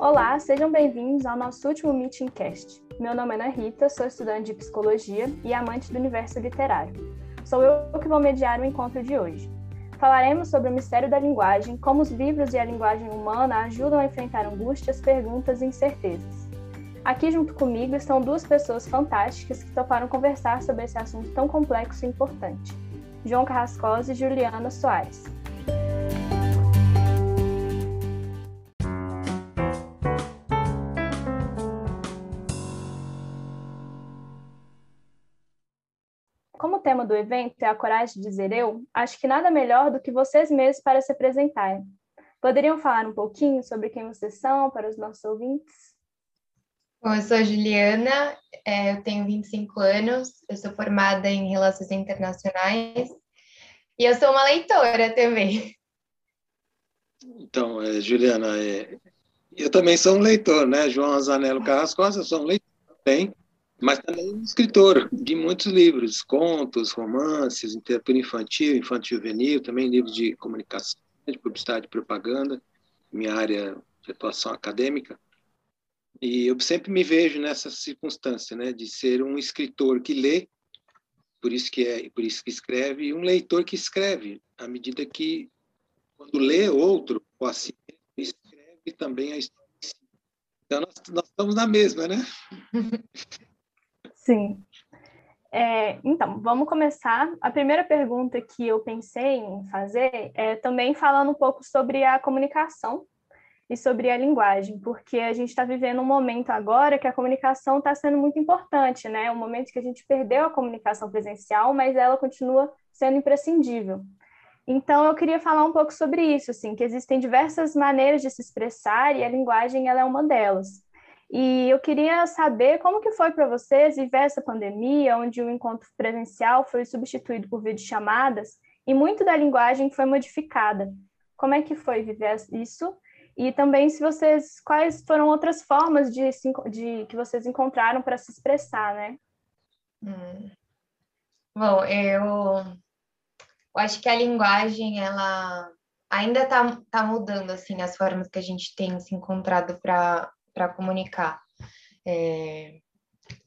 Olá, sejam bem-vindos ao nosso último Meeting Cast. Meu nome é Ana Rita, sou estudante de psicologia e amante do universo literário. Sou eu que vou mediar o encontro de hoje. Falaremos sobre o mistério da linguagem, como os livros e a linguagem humana ajudam a enfrentar angústias, perguntas e incertezas. Aqui junto comigo estão duas pessoas fantásticas que toparam conversar sobre esse assunto tão complexo e importante: João Carrascosa e Juliana Soares. Tema do evento é a coragem de dizer eu, acho que nada melhor do que vocês mesmos para se apresentarem. Poderiam falar um pouquinho sobre quem vocês são para os nossos ouvintes? Bom, eu sou a Juliana, é, eu tenho 25 anos, eu sou formada em Relações Internacionais e eu sou uma leitora também. Então, é, Juliana, é, eu também sou um leitor, né? João Azanello Carrascosa, eu sou um leitor também mas também escritor de muitos livros, contos, romances, literatura infantil, infantil juvenil, também livros de comunicação, de publicidade e propaganda, minha área de atuação acadêmica. E eu sempre me vejo nessa circunstância, né, de ser um escritor que lê, por isso que é, por isso que escreve, e um leitor que escreve, à medida que quando lê outro, ou assim, escreve também a história. Então nós, nós estamos na mesma, né? Sim. É, então, vamos começar. A primeira pergunta que eu pensei em fazer é também falando um pouco sobre a comunicação e sobre a linguagem, porque a gente está vivendo um momento agora que a comunicação está sendo muito importante, né? Um momento que a gente perdeu a comunicação presencial, mas ela continua sendo imprescindível. Então, eu queria falar um pouco sobre isso, assim, que existem diversas maneiras de se expressar e a linguagem ela é uma delas. E eu queria saber como que foi para vocês viver essa pandemia, onde o encontro presencial foi substituído por videochamadas e muito da linguagem foi modificada. Como é que foi viver isso? E também se vocês quais foram outras formas de, de que vocês encontraram para se expressar, né? Hum. Bom, eu, eu acho que a linguagem ela ainda está tá mudando assim as formas que a gente tem se encontrado para para comunicar. É,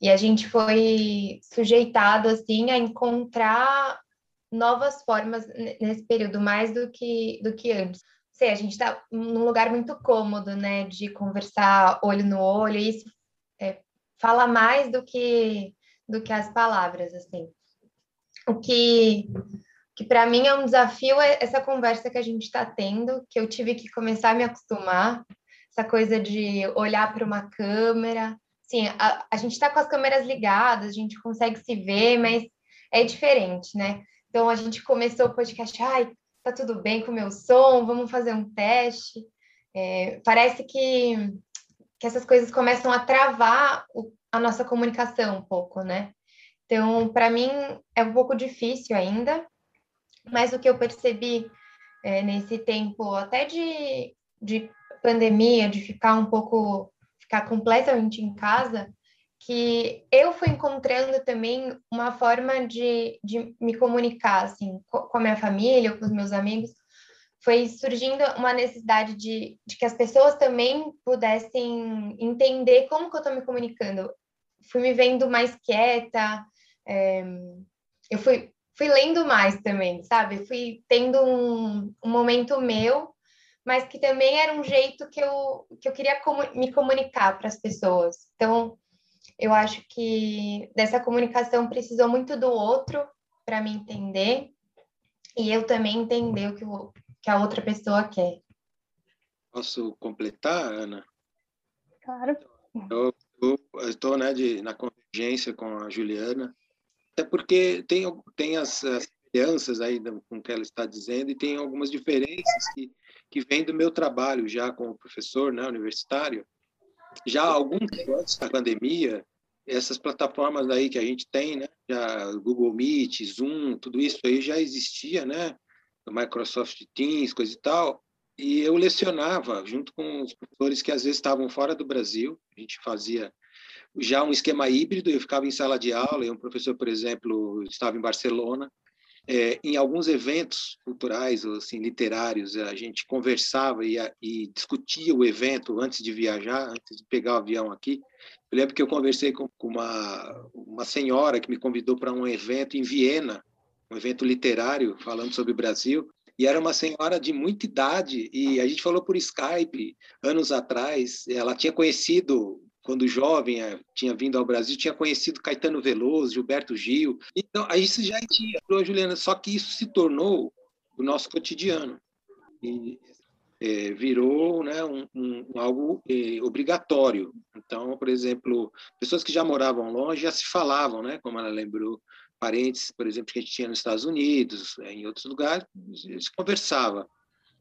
e a gente foi sujeitado assim a encontrar novas formas nesse período mais do que do que antes. Sei, a gente está num lugar muito cômodo, né, de conversar olho no olho. E isso é, fala mais do que do que as palavras, assim. O que que para mim é um desafio é essa conversa que a gente está tendo, que eu tive que começar a me acostumar essa coisa de olhar para uma câmera. Sim, a, a gente está com as câmeras ligadas, a gente consegue se ver, mas é diferente, né? Então a gente começou o podcast, ai, tá tudo bem com o meu som, vamos fazer um teste. É, parece que, que essas coisas começam a travar o, a nossa comunicação um pouco, né? Então, para mim, é um pouco difícil ainda, mas o que eu percebi é, nesse tempo, até de, de pandemia, de ficar um pouco, ficar completamente em casa, que eu fui encontrando também uma forma de, de me comunicar, assim, com a minha família, com os meus amigos, foi surgindo uma necessidade de, de que as pessoas também pudessem entender como que eu estou me comunicando. Fui me vendo mais quieta, é, eu fui, fui lendo mais também, sabe? Fui tendo um, um momento meu mas que também era um jeito que eu, que eu queria me comunicar para as pessoas. Então, eu acho que dessa comunicação precisou muito do outro para me entender e eu também entender o que, o que a outra pessoa quer. Posso completar, Ana? Claro. Eu estou né, de, na convergência com a Juliana, até porque tem, tem as, as semelhanças aí com o que ela está dizendo e tem algumas diferenças que que vem do meu trabalho já como professor né, universitário. Já há algum tempo antes da pandemia, essas plataformas aí que a gente tem, né, já Google Meet, Zoom, tudo isso aí já existia, né, Microsoft Teams, coisa e tal, e eu lecionava junto com os professores que às vezes estavam fora do Brasil, a gente fazia já um esquema híbrido, eu ficava em sala de aula, e um professor, por exemplo, estava em Barcelona, é, em alguns eventos culturais ou assim literários a gente conversava e, e, discutia o evento antes de viajar antes de pegar o avião aqui. Eu lembro que eu conversei com, com uma uma senhora que me convidou para um evento em Viena um evento literário falando sobre o Brasil e era uma senhora de muita idade e a gente falou por Skype anos atrás. Ela tinha conhecido quando jovem, eh, tinha vindo ao Brasil, tinha conhecido Caetano Veloso, Gilberto Gil. Então, aí isso já tinha, Juliana, só que isso se tornou o nosso cotidiano. E é, virou né, um, um, algo é, obrigatório. Então, por exemplo, pessoas que já moravam longe já se falavam, né, como ela lembrou, parentes, por exemplo, que a gente tinha nos Estados Unidos, em outros lugares, se conversava.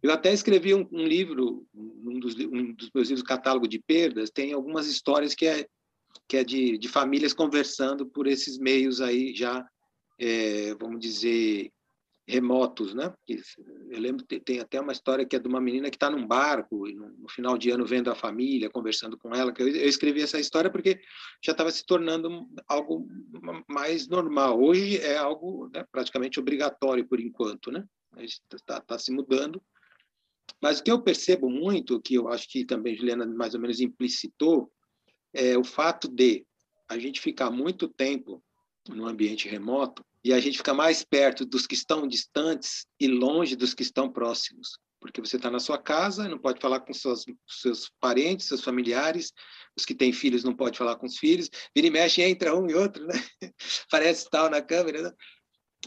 Eu até escrevi um, um livro, um dos, um dos, meus livros, Catálogo de Perdas, tem algumas histórias que é, que é de, de famílias conversando por esses meios aí já, é, vamos dizer, remotos, né? Eu lembro, tem até uma história que é de uma menina que está num barco e no, final de ano vendo a família, conversando com ela. Que eu, escrevi essa história porque já estava se tornando algo mais normal. Hoje é algo né, praticamente obrigatório por enquanto, né? Está tá se mudando, mas o que eu percebo muito, que eu acho que também Juliana mais ou menos implicitou, é o fato de a gente ficar muito tempo no ambiente remoto e a gente fica mais perto dos que estão distantes e longe dos que estão próximos. Porque você está na sua casa, não pode falar com seus, seus parentes, seus familiares, os que têm filhos não pode falar com os filhos, vira e mexe, entra um e outro, né? Parece tal na câmera, né?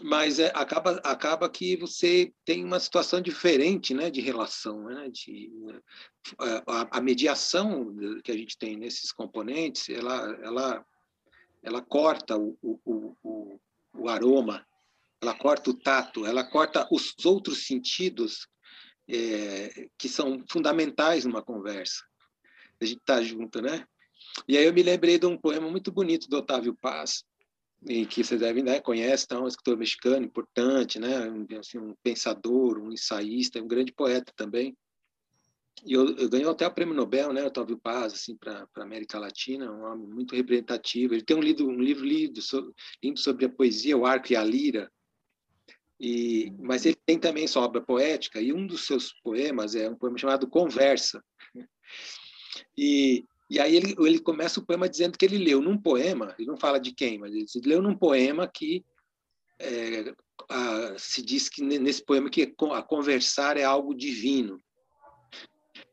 Mas é, acaba acaba que você tem uma situação diferente né de relação né de é, a, a, mediação que a gente tem nesses componentes ela ela ela corta o, o, o, o aroma ela corta o tato ela corta os outros sentidos é, que são fundamentais numa conversa. A gente tá junto né? E aí eu me lembrei de um poema muito bonito do Otávio Paz e que vocês devem né, conhece, então, um escritor mexicano importante, né, um, assim, um pensador, um ensaísta, um grande poeta também. E eu, eu ganhou até o prêmio Nobel, né, Otávio Paz, assim, para a América Latina, um homem muito representativo. Ele tem um livro, um livro lido, lindo sobre a poesia, o arco e a lira. E, mas ele tem também sua obra poética e um dos seus poemas é um poema chamado Conversa. E e aí ele, ele começa o poema dizendo que ele leu num poema, ele não fala de quem, mas ele leu num poema que é, a, se diz que nesse poema que a conversar é algo divino.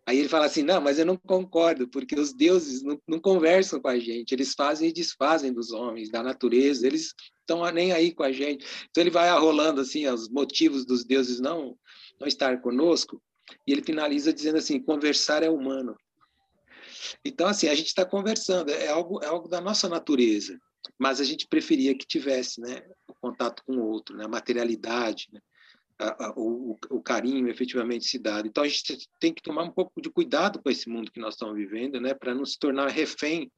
Aí ele fala assim, não, mas eu não concordo, porque os deuses não, não conversam com a gente, eles fazem e desfazem dos homens, da natureza, eles estão nem aí com a gente. Então ele vai arrolando assim os motivos dos deuses não não estar conosco, e ele finaliza dizendo assim, conversar é humano. Então, assim, a gente está conversando, é algo, é algo da nossa natureza, mas a gente preferia que tivesse né, o contato com o outro, né, a materialidade, né, a, a, o, o, carinho efetivamente se dado. Então, a gente tem que tomar um pouco de cuidado com esse mundo que nós estamos vivendo, né, para não se tornar refém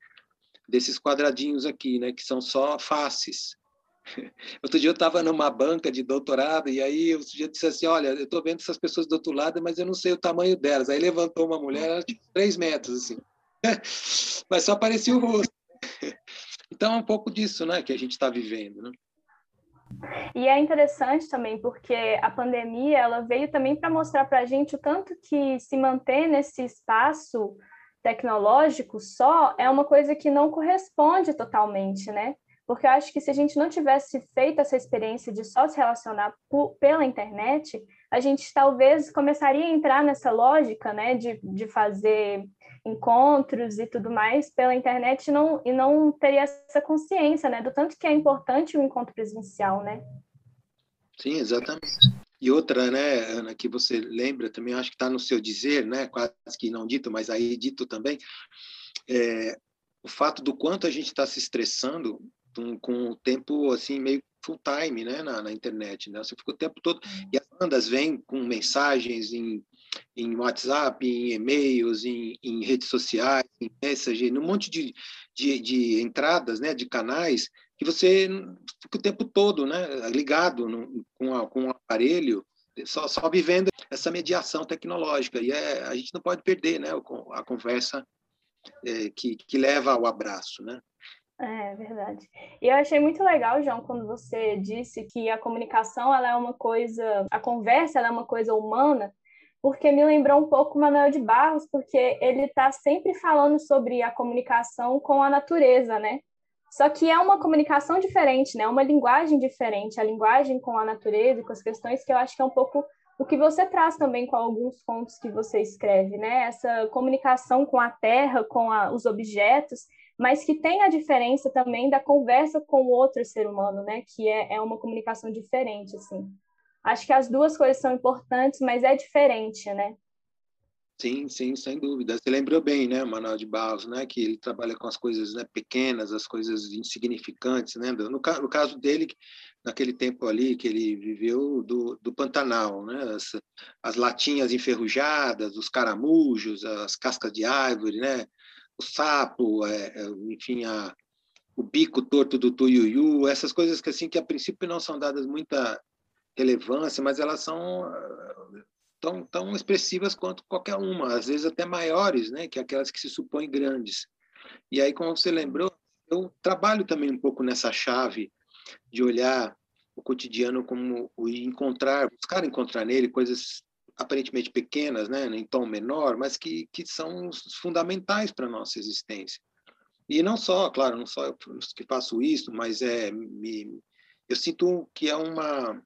desses quadradinhos aqui, né, que são só faces. Outro dia eu estava numa banca de doutorado e aí o sujeito disse assim, olha, eu estou vendo essas pessoas do outro lado, mas eu não sei o tamanho delas. Aí levantou uma mulher, ela tinha três metros, assim. mas só aparecia o rosto. Então é um pouco disso, né, que a gente está vivendo, né? E é interessante também porque a pandemia ela veio também para mostrar para a gente o tanto que se manter nesse espaço tecnológico só é uma coisa que não corresponde totalmente, né? Porque eu acho que se a gente não tivesse feito essa experiência de só se relacionar pela internet, a gente talvez começaria a entrar nessa lógica, né, de, de fazer encontros e tudo mais pela internet não, e não teria essa consciência, né, do tanto que é importante o encontro presencial, né? Sim, exatamente. E outra, né, Ana, que você lembra também, acho que está no seu dizer, né, quase que não dito, mas aí dito também, é, o fato do quanto a gente está se estressando com, com o tempo assim meio full time, né, na, na, internet, né? Você fica o tempo todo uhum. e as bandas vêm com mensagens em, em WhatsApp, em e-mails, em, em redes sociais, em message, num monte de, de, de, entradas, né, de canais que você fica o tempo todo, né, ligado no, com, a, com o aparelho, só, só vivendo essa mediação tecnológica e é, a gente não pode perder, né, a conversa é, que, que leva ao abraço, né? É verdade. E eu achei muito legal, João, quando você disse que a comunicação ela é uma coisa, a conversa é uma coisa humana, porque me lembrou um pouco o Manuel de Barros, porque ele está sempre falando sobre a comunicação com a natureza, né? Só que é uma comunicação diferente, né? Uma linguagem diferente, a linguagem com a natureza e com as questões que eu acho que é um pouco o que você traz também com alguns contos que você escreve, né? Essa comunicação com a terra, com a, os objetos, mas que tem a diferença também da conversa com o outro ser humano, né? Que é, é uma comunicação diferente, assim. Acho que as duas coisas são importantes, mas é diferente, né? Sim, sim, sem dúvida. Você lembrou bem, né, Manuel de Barros, né, que ele trabalha com as coisas né, pequenas, as coisas insignificantes, né? No, no caso dele, naquele tempo ali que ele viveu do, do Pantanal, né? As, as latinhas enferrujadas, os caramujos, as cascas de árvore, né? O sapo, é, é, enfim, a, o bico torto do tuiuiu, essas coisas que assim que a princípio não são dadas muita relevância, mas elas são tão, tão expressivas quanto qualquer uma, às vezes até maiores, né, que aquelas que se supõem grandes. E aí, como você lembrou, eu trabalho também um pouco nessa chave de olhar o cotidiano como o encontrar, buscar encontrar nele coisas aparentemente pequenas, né, em tom menor, mas que, que são fundamentais para a nossa existência. E não só, claro, não só eu que faço isso, mas é me, eu sinto que é uma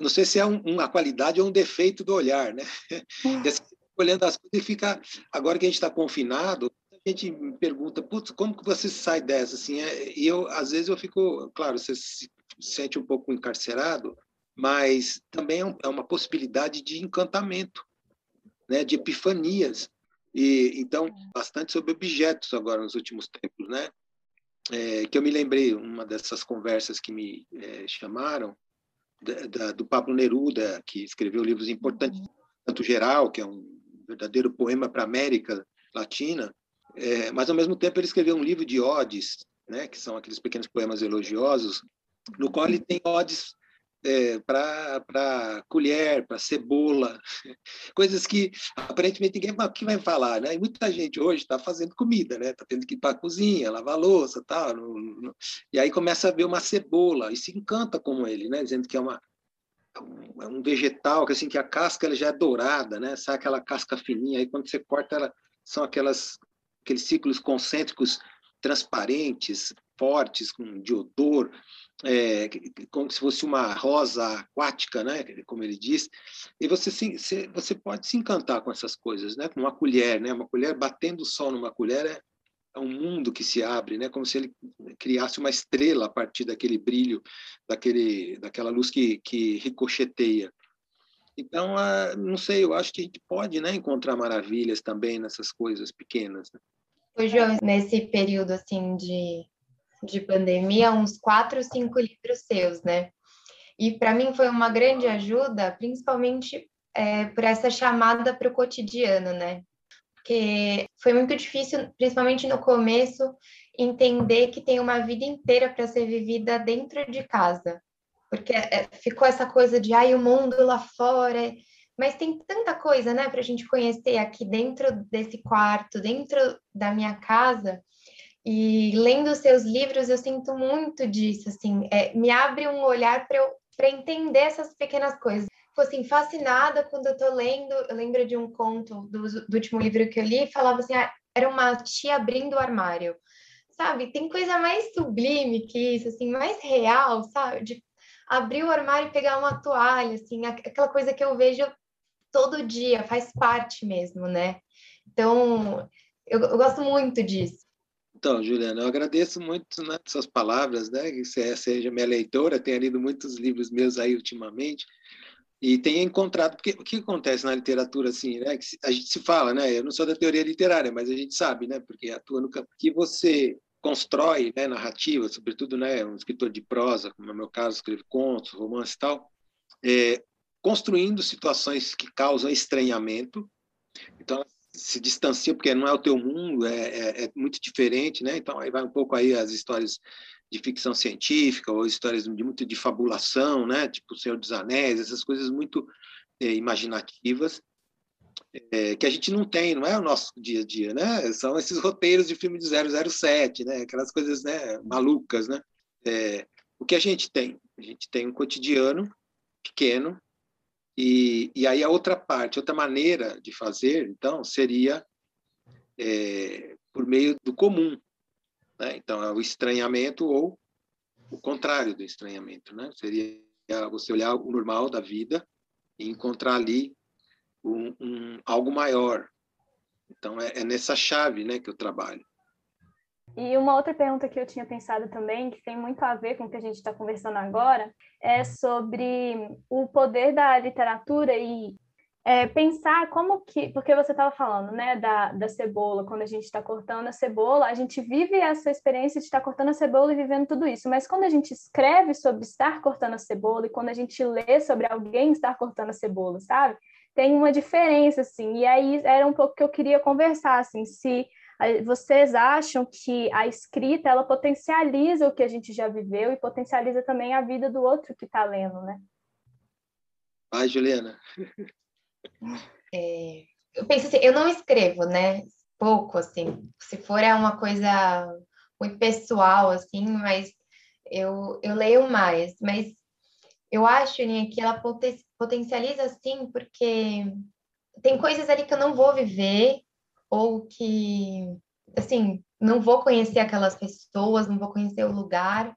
não sei se é um, uma qualidade ou um defeito do olhar, né? olhando as coisas e fica agora que a gente está confinado, a gente me pergunta, putz, como que você sai dessa? Assim, é, e eu, às vezes, eu fico, claro, você se sente um pouco encarcerado, mas também é, é uma possibilidade de encantamento, né? De epifanias. E então, bastante sobre objetos agora nos últimos tempos, né? É, que eu me lembrei, uma dessas conversas que me é, chamaram, da, da, do Pablo Neruda, que escreveu livros importantes, tanto geral, que é um verdadeiro poema para a América Latina, é, mas ao mesmo tempo ele escreveu um livro de odes, né, que são aqueles pequenos poemas elogiosos, no qual ele tem odes é, para colher, para cebola, coisas que aparentemente ninguém que vai falar, né? E muita gente hoje está fazendo comida, né? Está tendo que ir para a cozinha, lavar louça, tal. No, no... E aí começa a ver uma cebola e se encanta com ele, né? Dizendo que é uma é um vegetal que assim que a casca ela já é dourada, né? Sai aquela casca fininha aí quando você corta ela são aquelas aqueles ciclos concêntricos transparentes, fortes, com de odor, é, como se fosse uma rosa aquática, né? como ele diz, e você, se, você pode se encantar com essas coisas, né? com uma colher, né? uma colher batendo o sol numa colher é, é um mundo que se abre, né? como se ele criasse uma estrela a partir daquele brilho, daquele, daquela luz que, que ricocheteia. Então, não sei, eu acho que a gente pode né, encontrar maravilhas também nessas coisas pequenas. Né? Ô, João, nesse período assim de, de pandemia, uns quatro, cinco livros seus, né? E para mim foi uma grande ajuda, principalmente é, por essa chamada para o cotidiano, né? Porque foi muito difícil, principalmente no começo, entender que tem uma vida inteira para ser vivida dentro de casa. Porque é, ficou essa coisa de, ai, o mundo lá fora, mas tem tanta coisa, né, para a gente conhecer aqui dentro desse quarto, dentro da minha casa. E lendo seus livros, eu sinto muito disso, assim, é, me abre um olhar para eu para entender essas pequenas coisas. Fico assim, fascinada quando eu estou lendo. Eu lembro de um conto do, do último livro que eu li, falava assim: ah, era uma tia abrindo o armário. Sabe? Tem coisa mais sublime que isso, assim, mais real, sabe? De abrir o armário e pegar uma toalha, assim, aquela coisa que eu vejo todo dia, faz parte mesmo, né? Então, eu, eu gosto muito disso. Então, Juliana, eu agradeço muito né, suas palavras, né? Que você seja minha leitora, tenha lido muitos livros meus aí ultimamente e tenha encontrado porque o que acontece na literatura assim, né? Que a gente se fala, né? Eu não sou da teoria literária, mas a gente sabe, né? Porque atua no campo que você constrói, né? Narrativa, sobretudo, né? Um escritor de prosa, como é meu caso, escreve contos, romances e tal. É, construindo situações que causam estranhamento. Então, se distancia porque não é o teu mundo, é, é, é, muito diferente, né? Então, aí vai um pouco aí as histórias de ficção científica ou histórias de muito de fabulação, né? Tipo O Senhor dos Anéis, essas coisas muito é, imaginativas. é, que a gente não tem, não é o nosso dia a dia, né? São esses roteiros de filme de 007, né? Aquelas coisas né, malucas, né? É, o que a gente tem? A gente tem um cotidiano pequeno e, e aí a outra parte, outra maneira de fazer, então, seria é, por meio do comum. Né? Então, é o estranhamento ou o contrário do estranhamento. Né? Seria você olhar o normal da vida e encontrar ali um, um algo maior. Então, é, é nessa chave né, que eu trabalho. E uma outra pergunta que eu tinha pensado também, que tem muito a ver com o que a gente está conversando agora, é sobre o poder da literatura e é, pensar como que, porque você estava falando, né, da, da cebola, quando a gente está cortando a cebola, a gente vive essa experiência de estar tá cortando a cebola e vivendo tudo isso, mas quando a gente escreve sobre estar cortando a cebola e quando a gente lê sobre alguém estar cortando a cebola, sabe? Tem uma diferença, assim, e aí era um pouco que eu queria conversar, assim, se vocês acham que a escrita ela potencializa o que a gente já viveu e potencializa também a vida do outro que está lendo, né? Vai, Juliana. É, eu penso assim, eu não escrevo, né? Pouco, assim. Se for é uma coisa muito pessoal, assim, mas eu, eu leio mais. Mas eu acho, Aninha, que ela potencializa, sim, porque tem coisas ali que eu não vou viver ou que, assim, não vou conhecer aquelas pessoas, não vou conhecer o lugar,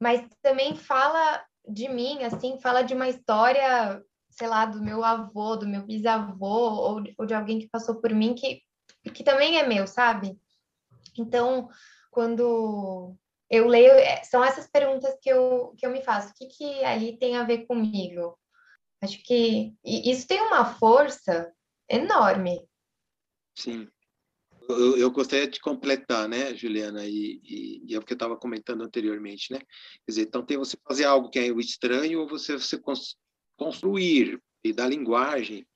mas também fala de mim, assim, fala de uma história, sei lá, do meu avô, do meu bisavô, ou, ou de alguém que passou por mim, que, que também é meu, sabe? Então, quando eu leio, é, são essas perguntas que eu, que eu me faço. O que, que ali tem a ver comigo? Acho que isso tem uma força enorme. Sim. Eu, eu, gostaria de completar, né, Juliana, e, e, e é o que eu estava comentando anteriormente, né? Quer dizer, então tem você fazer algo que é o estranho ou você, você construir e dar linguagem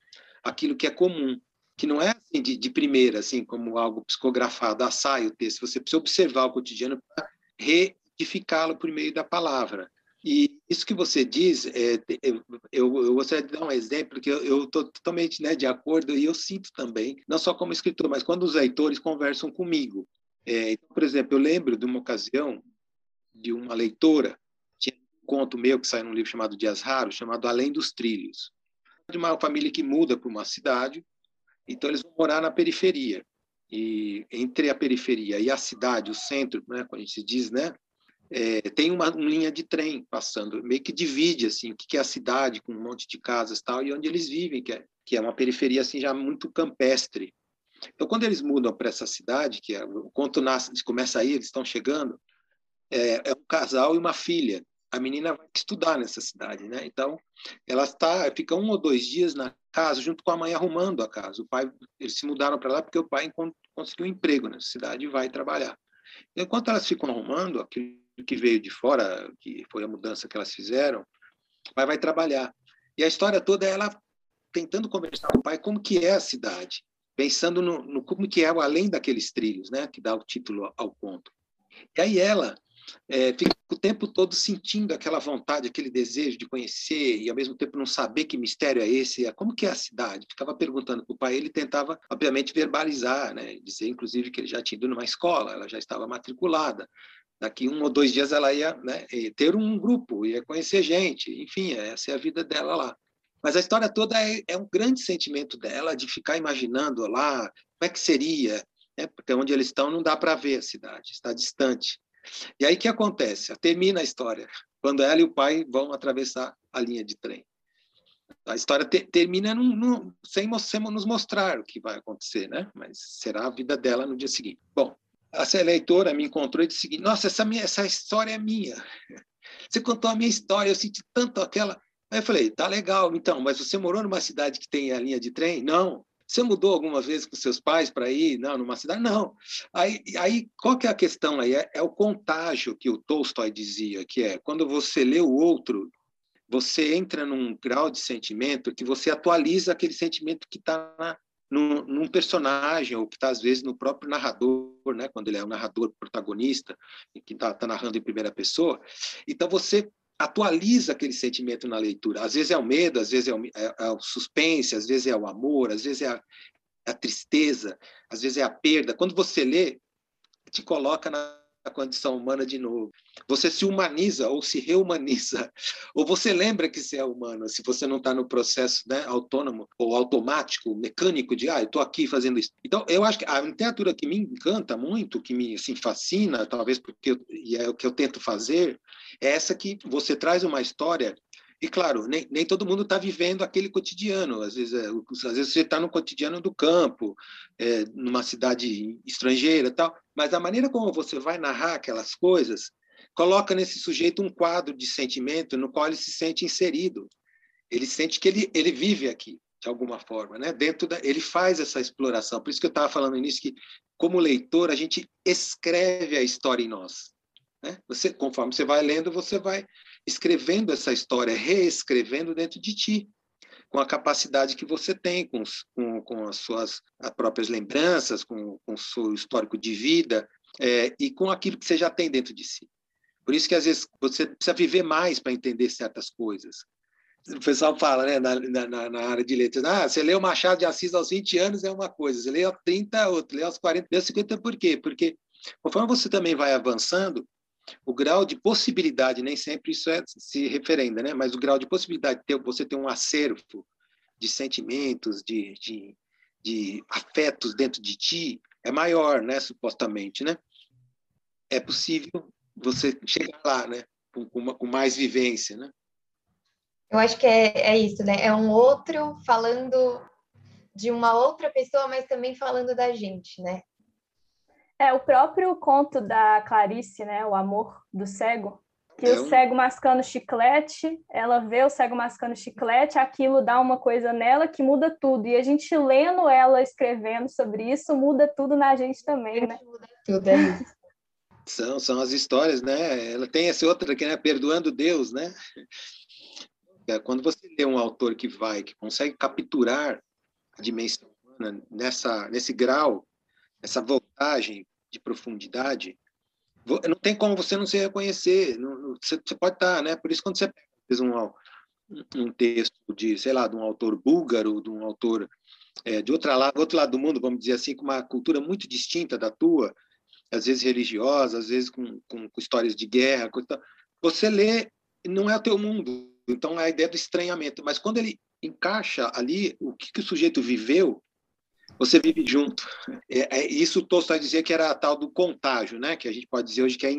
aquilo que é comum, que não é assim de, de primeira, assim, como algo psicografado, assai o texto, você precisa observar o cotidiano para retificá-lo por meio da palavra. E isso que você diz, é, eu, eu, gostaria de dar um exemplo que eu estou totalmente né, de acordo e eu sinto também, não só como escritor, mas quando os leitores conversam comigo. É, então, por exemplo, eu lembro de uma ocasião de uma leitora, tinha um conto meu que saiu num livro chamado Dias Raros, chamado Além dos Trilhos, de uma família que muda para uma cidade, então eles vão morar na periferia. E entre a periferia e a cidade, o centro, né, como a gente diz, né, é, tem uma, uma, linha de trem passando, meio que divide assim o que é a cidade com um monte de casas tal e onde eles vivem, que é, que é uma periferia assim já muito campestre. Então, quando eles mudam para essa cidade, que é, o conto nasce, começa aí, eles estão chegando, é, é, um casal e uma filha. A menina vai estudar nessa cidade, né? Então, ela está, fica um ou dois dias na casa junto com a mãe arrumando a casa. O pai, eles se mudaram para lá porque o pai conseguiu um emprego nessa cidade e vai trabalhar. Enquanto elas ficam arrumando aquilo que veio de fora, que foi a mudança que elas fizeram, o pai vai trabalhar. E a história toda é ela tentando conversar com o pai como que é a cidade, pensando no, no como que é além daqueles trilhos, né, que dá o título ao conto. E aí ela é, fica o tempo todo sentindo aquela vontade, aquele desejo de conhecer e ao mesmo tempo não saber que mistério é esse, como que é a cidade. Ficava perguntando para o pai, ele tentava obviamente verbalizar, né, dizer inclusive que ele já tinha ido numa escola, ela já estava matriculada, daqui um ou dois dias ela ia né, ter um grupo, ia conhecer gente, enfim, essa é a vida dela lá. Mas a história toda é, é um grande sentimento dela de ficar imaginando lá como é que seria, né, porque onde eles estão não dá para ver a cidade, está distante. E aí o que acontece? Termina a história, quando ela e o pai vão atravessar a linha de trem. A história te, termina num, num, sem, sem nos mostrar o que vai acontecer, né? Mas será a vida dela no dia seguinte. Bom, essa eleitora me encontrou e disse Nossa, essa, minha, essa história é minha. Você contou a minha história, eu senti tanto aquela. Aí eu falei: Tá legal, então, mas você morou numa cidade que tem a linha de trem? Não. Você mudou alguma vez com seus pais para ir? Não, numa cidade? Não. Aí, aí qual que é a questão aí? É, é, o contágio que o Tolstói dizia, que é quando você lê o outro, você entra num grau de sentimento que você atualiza aquele sentimento que está num, num, personagem, ou que está, às vezes, no próprio narrador, né? quando ele é o narrador protagonista, e que está tá narrando em primeira pessoa. Então, você atualiza aquele sentimento na leitura. Às vezes é o medo, às vezes é o, é, é o suspense, às vezes é o amor, às vezes é a, a, tristeza, às vezes é a perda. Quando você lê, te coloca na a condição humana de novo. Você se humaniza ou se reumaniza, ou você lembra que você é humano, se você não está no processo né, autônomo ou automático, mecânico de, ah, eu estou aqui fazendo isso. Então, eu acho que a literatura que me encanta muito, que me assim, fascina, talvez porque eu, e é o que eu tento fazer, é essa que você traz uma história e claro, nem, nem todo mundo está vivendo aquele cotidiano. Às vezes, é, às vezes você está no cotidiano do campo, é, numa cidade estrangeira, tal. Mas a maneira como você vai narrar aquelas coisas coloca nesse sujeito um quadro de sentimento no qual ele se sente inserido. Ele sente que ele, ele vive aqui de alguma forma, né? Dentro da, ele faz essa exploração. Por isso que eu estava falando nisso que, como leitor, a gente escreve a história em nós. Né? Você, conforme você vai lendo, você vai escrevendo essa história, reescrevendo dentro de ti, com a capacidade que você tem, com, com, com as suas as próprias lembranças, com, com o seu histórico de vida é, e com aquilo que você já tem dentro de si. Por isso que às vezes você precisa viver mais para entender certas coisas. O pessoal fala, né, na, na, na, área de letras, ah, você leu Machado de Assis aos 20 anos é uma coisa, você lê aos 30 outra, lê aos 40, lê aos 50 por quê? Porque conforme você também vai avançando, o grau de possibilidade, nem sempre isso é, se referenda, né? mas o grau de possibilidade de ter, você ter um acervo de sentimentos, de, de, de afetos dentro de ti é maior, né? supostamente. Né? É possível você chegar lá né? com, com, com mais vivência. Né? Eu acho que é, é isso, né? É um outro falando de uma outra pessoa, mas também falando da gente, né? É, o próprio conto da Clarice, né, O Amor do Cego, que é um... o cego mascando chiclete, ela vê o cego mascando chiclete, aquilo dá uma coisa nela que muda tudo. E a gente lendo ela escrevendo sobre isso, muda tudo na gente também, né? Muda tudo, é isso. São, são as histórias, né? Ela tem essa outra aqui, né? Perdoando Deus, né? É, quando você lê um autor que vai, que consegue capturar a dimensão humana nessa, nesse grau, essa voltagem de profundidade, não tem como você não se reconhecer. Você, pode estar, né? Por isso, quando você fez um, um texto de, sei lá, de um autor búlgaro, de um autor é, de outra lado, outro lado do mundo, vamos dizer assim, com uma cultura muito distinta da tua, às vezes religiosa, às vezes com, com, com histórias de guerra, coisa, você lê, não é o teu mundo. Então, é a ideia do estranhamento. Mas quando ele encaixa ali o que, que o sujeito viveu, você vive junto. É, é, isso Tolstói que era a tal do contágio, né? Que a gente pode dizer hoje que é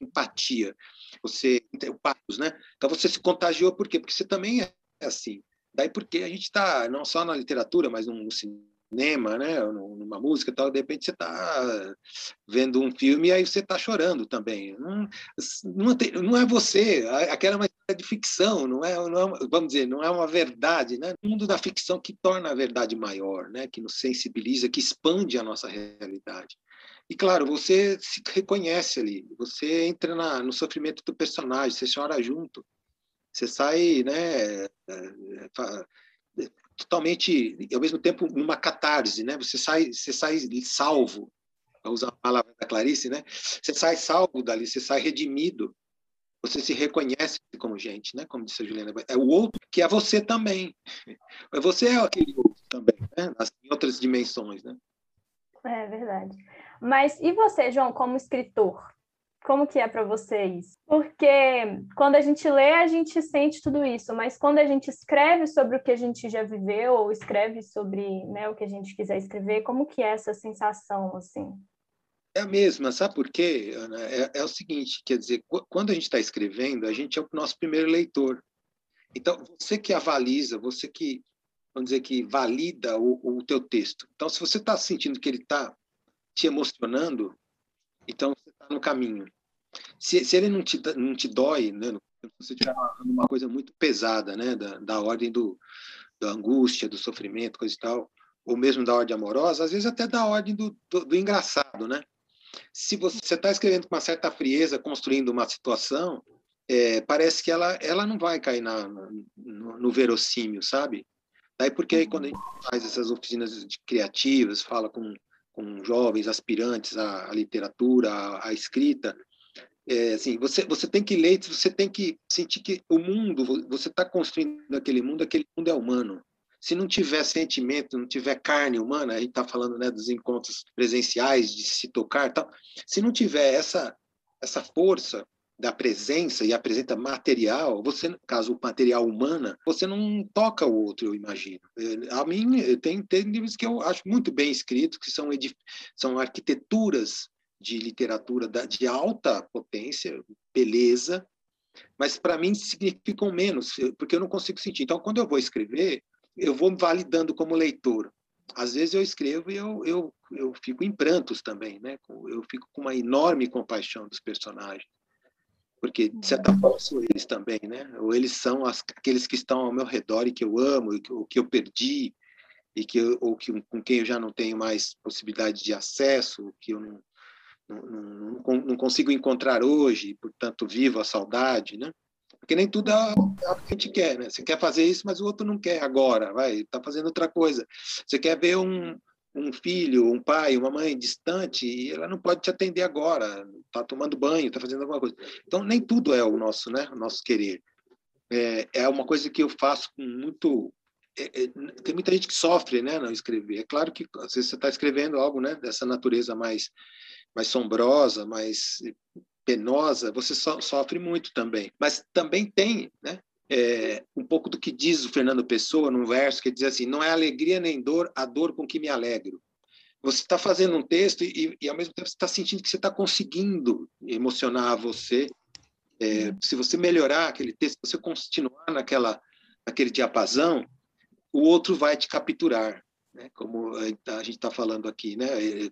empatia. Você, o patos, né? Então você se contagiou por quê? Porque você também é assim. Daí porque a gente está não só na literatura, mas no cinema, né? Numa música, tal. De repente você está vendo um filme e aí você está chorando também. Não, não, tem, não é você. Aquela é uma de ficção, não é, não é, vamos dizer, não é uma verdade, né? O mundo da ficção que torna a verdade maior, né? Que nos sensibiliza, que expande a nossa realidade. E claro, você se reconhece ali, você entra na, no sofrimento do personagem, você chora junto, você sai, né? É, é, totalmente, ao mesmo tempo, numa catarse, né? Você sai, você sai salvo, para usar a palavra da Clarice, né? Você sai salvo dali, você sai redimido você se reconhece como gente, né? Como disse a Juliana, é o outro que é você também. É você é aquele outro também, né? Em outras dimensões, né? É verdade. Mas e você, João, como escritor? Como que é para vocês? Porque quando a gente lê, a gente sente tudo isso, mas quando a gente escreve sobre o que a gente já viveu ou escreve sobre né, o que a gente quiser escrever, como que é essa sensação, assim? É a mesma, sabe por quê, Ana? É, é o seguinte, quer dizer, quando a gente está escrevendo, a gente é o nosso primeiro leitor. Então, você que avaliza, você que, vamos dizer, que valida o, o teu texto. Então, se você está sentindo que ele está te emocionando, então você está no caminho. Se, se ele não te, não te dói, né, se você estiver uma coisa muito pesada, né, da, da ordem do, da angústia, do sofrimento, coisa e tal, ou mesmo da ordem amorosa, às vezes até da ordem do, do, do engraçado, né? Se você está escrevendo com uma certa frieza, construindo uma situação, é, parece que ela, ela não vai cair na, no, no verossímil, sabe? Daí porque aí, quando a gente faz essas oficinas criativas, fala com, com jovens aspirantes à, à literatura, à, à, escrita, É, assim, você, você tem que ler, você tem que sentir que o mundo, você está construindo aquele mundo, aquele mundo é humano. Se não tiver sentimento, não tiver carne humana, a gente está falando né, dos encontros presenciais, de se tocar tal, se não tiver essa, essa força da presença e apresenta material, você, caso, material humana, você não toca o outro, eu imagino. É, a mim, tem, tem livros que eu acho muito bem escritos, que são, são arquiteturas de literatura de alta potência, beleza, mas para mim significam menos, porque eu não consigo sentir. Então, quando eu vou escrever, eu vou validando como leitor. Às vezes eu escrevo e eu, eu, eu fico em prantos também, né? Eu fico com uma enorme compaixão dos personagens porque de certa uhum. forma são eles também, né? Ou eles são as, aqueles que estão ao meu redor e que eu amo, e que, ou que eu perdi, e que eu, ou que com quem eu já não tenho mais possibilidade de acesso, que eu não, não, não, não consigo encontrar hoje, portanto vivo a saudade, né? Porque nem tudo é o que a gente quer, né? Você quer fazer isso, mas o outro não quer agora, vai, está fazendo outra coisa. Você quer ver um, um filho, um pai, uma mãe distante e ela não pode te atender agora, está tomando banho, está fazendo alguma coisa. Então nem tudo é o nosso, né, o nosso querer. É, é uma coisa que eu faço com muito é, é, tem muita gente que sofre, né, não escrever. É claro que às vezes você está escrevendo algo, né, dessa natureza mais mais sombrosa, mais penosa, você so, sofre muito também. Mas também tem, né, é, um pouco do que diz o Fernando Pessoa num verso que diz assim: não é alegria nem dor, a dor com que me alegro. Você está fazendo um texto e, e, ao mesmo tempo você está sentindo que você está conseguindo emocionar você. É, se você melhorar aquele texto, se você continuar naquela, naquele diapasão, o outro vai te capturar. Né? Como a gente está falando aqui, né? É,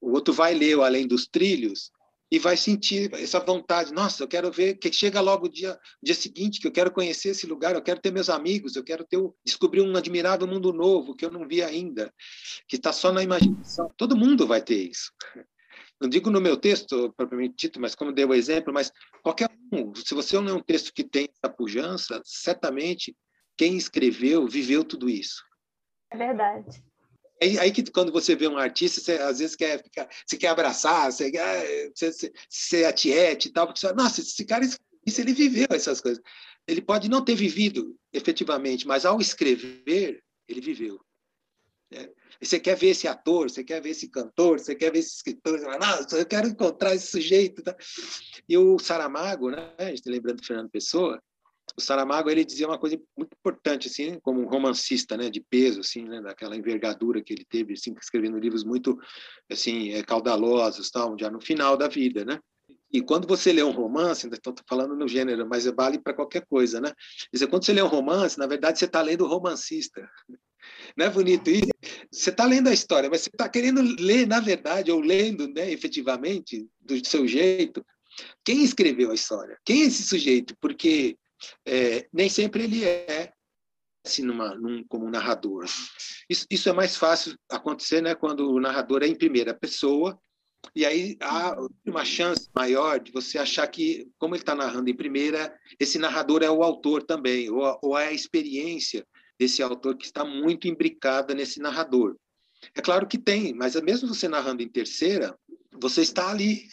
o outro vai ler o Além dos Trilhos e vai sentir essa vontade. Nossa, eu quero ver que chega logo o dia, dia seguinte, que eu quero conhecer esse lugar, eu quero ter meus amigos, eu quero ter descobrir um admirável mundo novo que eu não vi ainda, que está só na imaginação. Todo mundo vai ter isso. Não digo no meu texto propriamente dito, mas como dei o exemplo, mas qualquer um, se você lê um texto que tem essa pujança, certamente quem escreveu viveu tudo isso. É verdade. Aí, aí, que quando você vê um artista, você às vezes quer, você quer abraçar, você quer você, ser atiete e tal, porque você fala, nossa, esse cara, isso ele viveu essas coisas. Ele pode não ter vivido efetivamente, mas ao escrever, ele viveu. É. Você quer ver esse ator, você quer ver esse cantor, você quer ver esse escritor, você fala, nossa, eu quero encontrar esse sujeito. E o Saramago, né? tá lembrando do Fernando Pessoa, o Saramago ele dizia uma coisa muito importante assim como um romancista né de peso assim né daquela envergadura que ele teve assim escrevendo livros muito assim é, caudalosos tal já no final da vida né e quando você lê um romance estou falando no gênero mas vale para qualquer coisa né dizer quando você lê um romance na verdade você está lendo o romancista não é bonito isso? Você está lendo a história, mas você está querendo ler, na verdade, ou lendo, né, efetivamente, do seu jeito, quem escreveu a história? Quem é esse sujeito? Porque é, nem sempre ele é assim, numa, num, como um narrador. Isso, isso é mais fácil acontecer né, quando o narrador é em primeira pessoa, e aí há uma chance maior de você achar que, como ele está narrando em primeira, esse narrador é o autor também, ou, ou é a experiência desse autor que está muito imbricada nesse narrador. É claro que tem, mas mesmo você narrando em terceira, você está ali.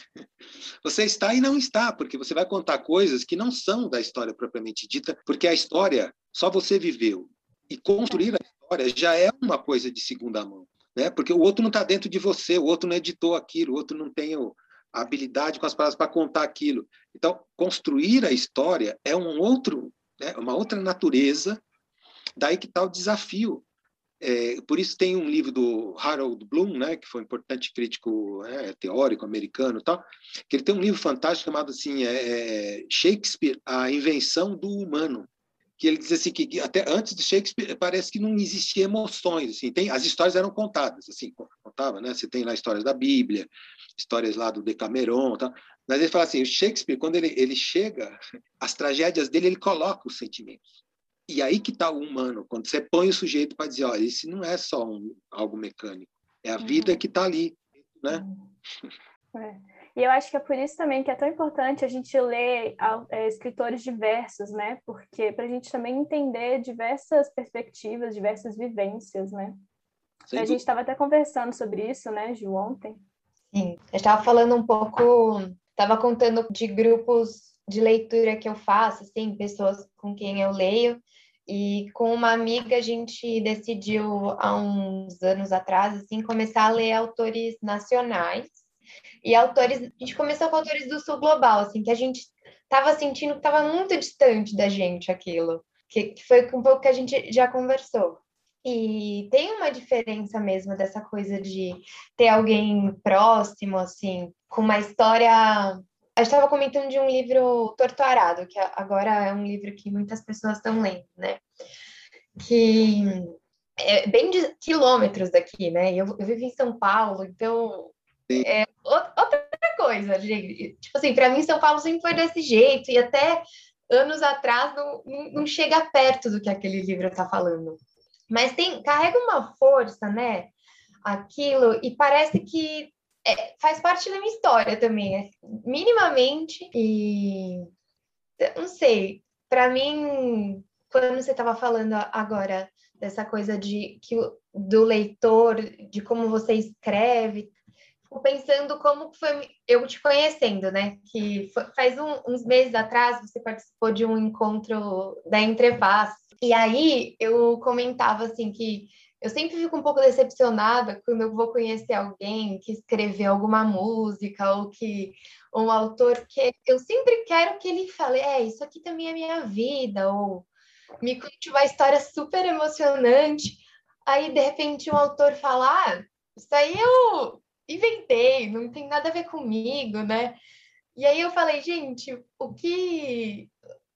Você está e não está, porque você vai contar coisas que não são da história propriamente dita, porque a história só você viveu. E construir a história já é uma coisa de segunda mão, né? Porque o outro não está dentro de você, o outro não editou aquilo, o outro não tem a habilidade com as palavras para contar aquilo. Então, construir a história é um outro, né? uma outra natureza. Daí que está o desafio é, por isso tem um livro do Harold Bloom, né, que foi um importante crítico é, teórico americano, tal, que ele tem um livro fantástico chamado assim é, é Shakespeare, a invenção do humano, que ele diz assim que, até antes de Shakespeare parece que não existia emoções, assim, tem as histórias eram contadas, assim, contava, né? Você tem lá histórias da Bíblia, histórias lá do Decameron, tal. Mas ele fala assim, o Shakespeare quando ele ele chega, as tragédias dele ele coloca os sentimentos. E aí que está o humano, quando você põe o sujeito para dizer, olha, isso não é só um, algo mecânico, é a uhum. vida que está ali, né? Uhum. É. E eu acho que é por isso também que é tão importante a gente ler é, escritores diversos, né? Porque para a gente também entender diversas perspectivas, diversas vivências, né? Sem a gente estava até conversando sobre isso, né, Ju, ontem. Sim, eu estava falando um pouco estava contando de grupos de leitura que eu faço, assim, pessoas com quem eu leio, e com uma amiga a gente decidiu há uns anos atrás assim começar a ler autores nacionais e autores, a gente começou com autores do sul global, assim, que a gente estava sentindo que estava muito distante da gente aquilo, que, que foi um pouco que a gente já conversou. E tem uma diferença mesmo dessa coisa de ter alguém próximo, assim, com uma história. Estava comentando de um livro Torto Arado, que agora é um livro que muitas pessoas estão lendo, né? Que é bem de quilômetros daqui, né? Eu, eu vivo em São Paulo, então é outra coisa, gente. Tipo assim, para mim, São Paulo sempre foi desse jeito, e até anos atrás não, não chega perto do que aquele livro está falando. Mas tem, carrega uma força, né? Aquilo, e parece que é, faz parte da minha história também, é, minimamente. E não sei, para mim, quando você estava falando agora dessa coisa de que do leitor, de como você escreve, fico pensando como foi eu te conhecendo, né? Que faz um, uns meses atrás você participou de um encontro da Entrepaz e aí eu comentava assim que eu sempre fico um pouco decepcionada quando eu vou conhecer alguém que escreveu alguma música ou que um autor que eu sempre quero que ele fale, é, isso aqui também é minha vida, ou me conte uma história super emocionante. Aí, de repente, um autor fala, ah, isso aí eu inventei, não tem nada a ver comigo, né? E aí eu falei, gente, o que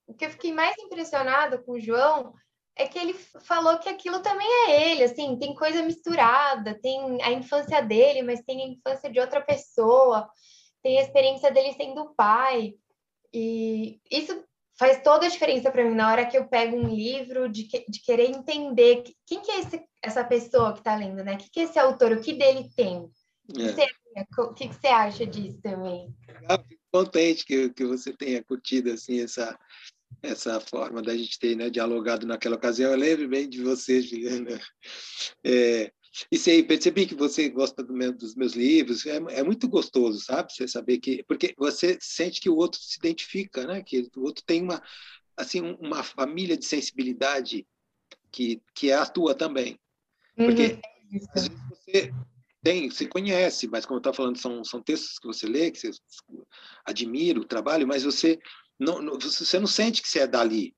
o que eu fiquei mais impressionada com o João é que ele falou que aquilo também é ele, assim, tem coisa misturada, tem a infância dele, mas tem a infância de outra pessoa, tem a experiência dele sendo pai. E isso faz toda a diferença para mim na hora que eu pego um livro de, que, de querer entender quem que é esse, essa pessoa que está lendo, né? O que, que é esse autor, o que dele tem? É. O que, que você acha disso também? Eu fico contente que, que você tenha curtido assim essa essa forma da gente ter né, dialogado naquela ocasião. Eu lembro bem de você, Juliana. É, e sei, percebi que você gosta do meu, dos meus livros. É, é, muito gostoso, sabe? Você saber que porque você sente que o outro se identifica, né? Que o outro tem uma assim uma família de sensibilidade que que é a tua também. Porque uhum. às vezes você tem, se conhece, mas como eu estava falando, são, são textos que você lê, que você admira o trabalho, mas você não, não, você não sente que você é dali.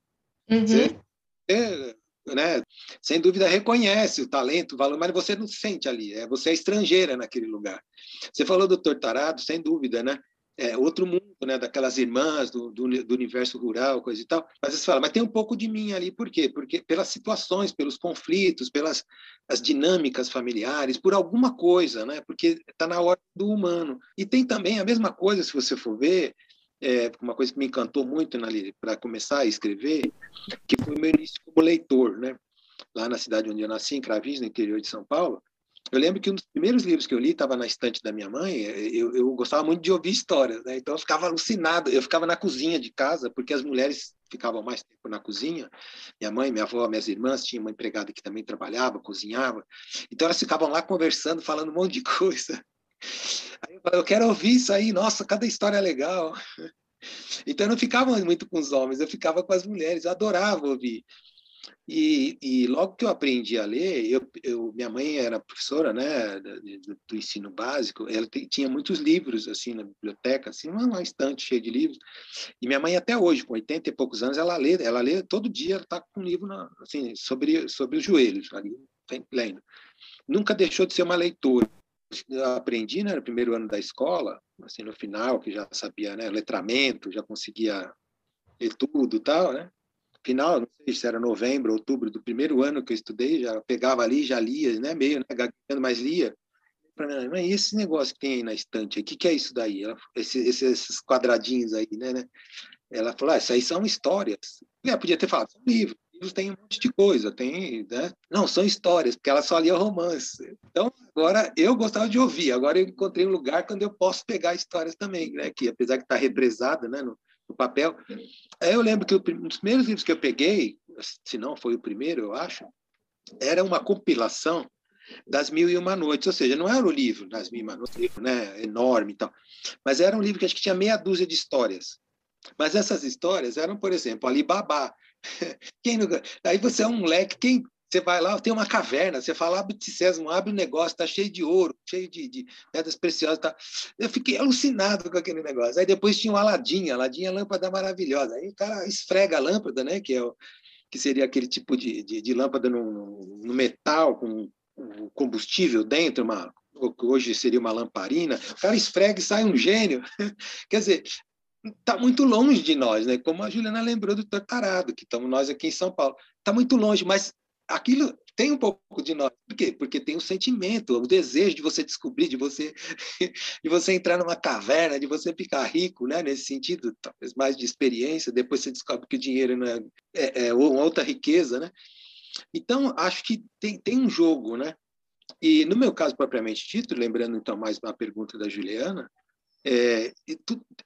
Uhum. Você, é, né, sem dúvida reconhece o talento, o valor, mas você não se sente ali. É, você é estrangeira naquele lugar. Você falou do Tortarado, sem dúvida, né? É outro mundo, né? Daquelas irmãs do, do, do, universo rural, coisa e tal. Mas você fala, mas tem um pouco de mim ali, por quê? Porque pelas situações, pelos conflitos, pelas as dinâmicas familiares, por alguma coisa, né? Porque está na hora do humano. E tem também a mesma coisa, se você for ver, é, uma coisa que me encantou muito para começar a escrever, que foi o meu início como leitor, né? Lá na cidade onde eu nasci, em Cravinhos, no interior de São Paulo. Eu lembro que um dos primeiros livros que eu li estava na estante da minha mãe. Eu, eu gostava muito de ouvir histórias, né? Então eu ficava alucinado. Eu ficava na cozinha de casa, porque as mulheres ficavam mais tempo na cozinha. Minha mãe, minha avó, minhas irmãs tinha uma empregada que também trabalhava, cozinhava. Então elas ficavam lá conversando, falando um monte de coisa. Aí eu falei, eu quero ouvir isso aí, nossa, cada história é legal. Então eu não ficava muito com os homens, eu ficava com as mulheres, eu adorava ouvir. E, e logo que eu aprendi a ler, eu, eu minha mãe era professora, né, do, do ensino básico, ela tinha muitos livros assim na biblioteca, assim, uma, uma estante cheia de livros. E minha mãe até hoje, com 80 e poucos anos, ela lê, ela lê todo dia, ela está com um livro na, assim sobre sobre os joelhos, ali, lendo. Nunca deixou de ser uma leitora aprendi né, no primeiro ano da escola, assim, no final, que já sabia né, letramento, já conseguia ler tudo tal, né? Final, não sei se era novembro, outubro do primeiro ano que eu estudei, já pegava ali, já lia, né, meio, né, gaguejando, mas lia. Para minha mãe, esse negócio que tem aí na estante, o que, que é isso daí? Ela, esse, esses quadradinhos aí, né, né? Ela falou, ah, isso aí são histórias. Eu podia ter falado, são livros livros tem um monte de coisa, tem, né? Não, são histórias, porque ela só lia romance. Então, agora eu gostava de ouvir, agora eu encontrei um lugar quando eu posso pegar histórias também, né? Que apesar de estar represada, né, no, no papel. Aí eu lembro que um dos primeiros livros que eu peguei, se não foi o primeiro, eu acho, era uma compilação das Mil e Uma Noites, ou seja, não era o livro das Mil e Uma Noites, né, enorme e tal, mas era um livro que acho que tinha meia dúzia de histórias. Mas essas histórias eram, por exemplo, Alibaba. Quem nunca... Aí você é um moleque, quem você vai lá, tem uma caverna, você fala, abre o Sésamo, abre o negócio, tá cheio de ouro, cheio de, de pedras preciosas. Tá... Eu fiquei alucinado com aquele negócio. Aí depois tinha o Aladim, Aladim é lâmpada maravilhosa. Aí o cara esfrega a lâmpada, né? Que, é o, que seria aquele tipo de, de, de lâmpada no, no, metal, com combustível dentro, uma, hoje seria uma lamparina. O cara esfrega e sai um gênio. Quer dizer, está muito longe de nós, né? Como a Juliana lembrou do Tortarado, que estamos nós aqui em São Paulo. Está muito longe, mas aquilo tem um pouco de nós. Por quê? Porque tem o sentimento, o desejo de você descobrir, de você de você entrar numa caverna, de você ficar rico, né? Nesse sentido, talvez mais de experiência. Depois você descobre que o dinheiro é, é, é uma outra riqueza, né? Então acho que tem, tem um jogo, né? E no meu caso propriamente dito, lembrando então mais uma pergunta da Juliana, é,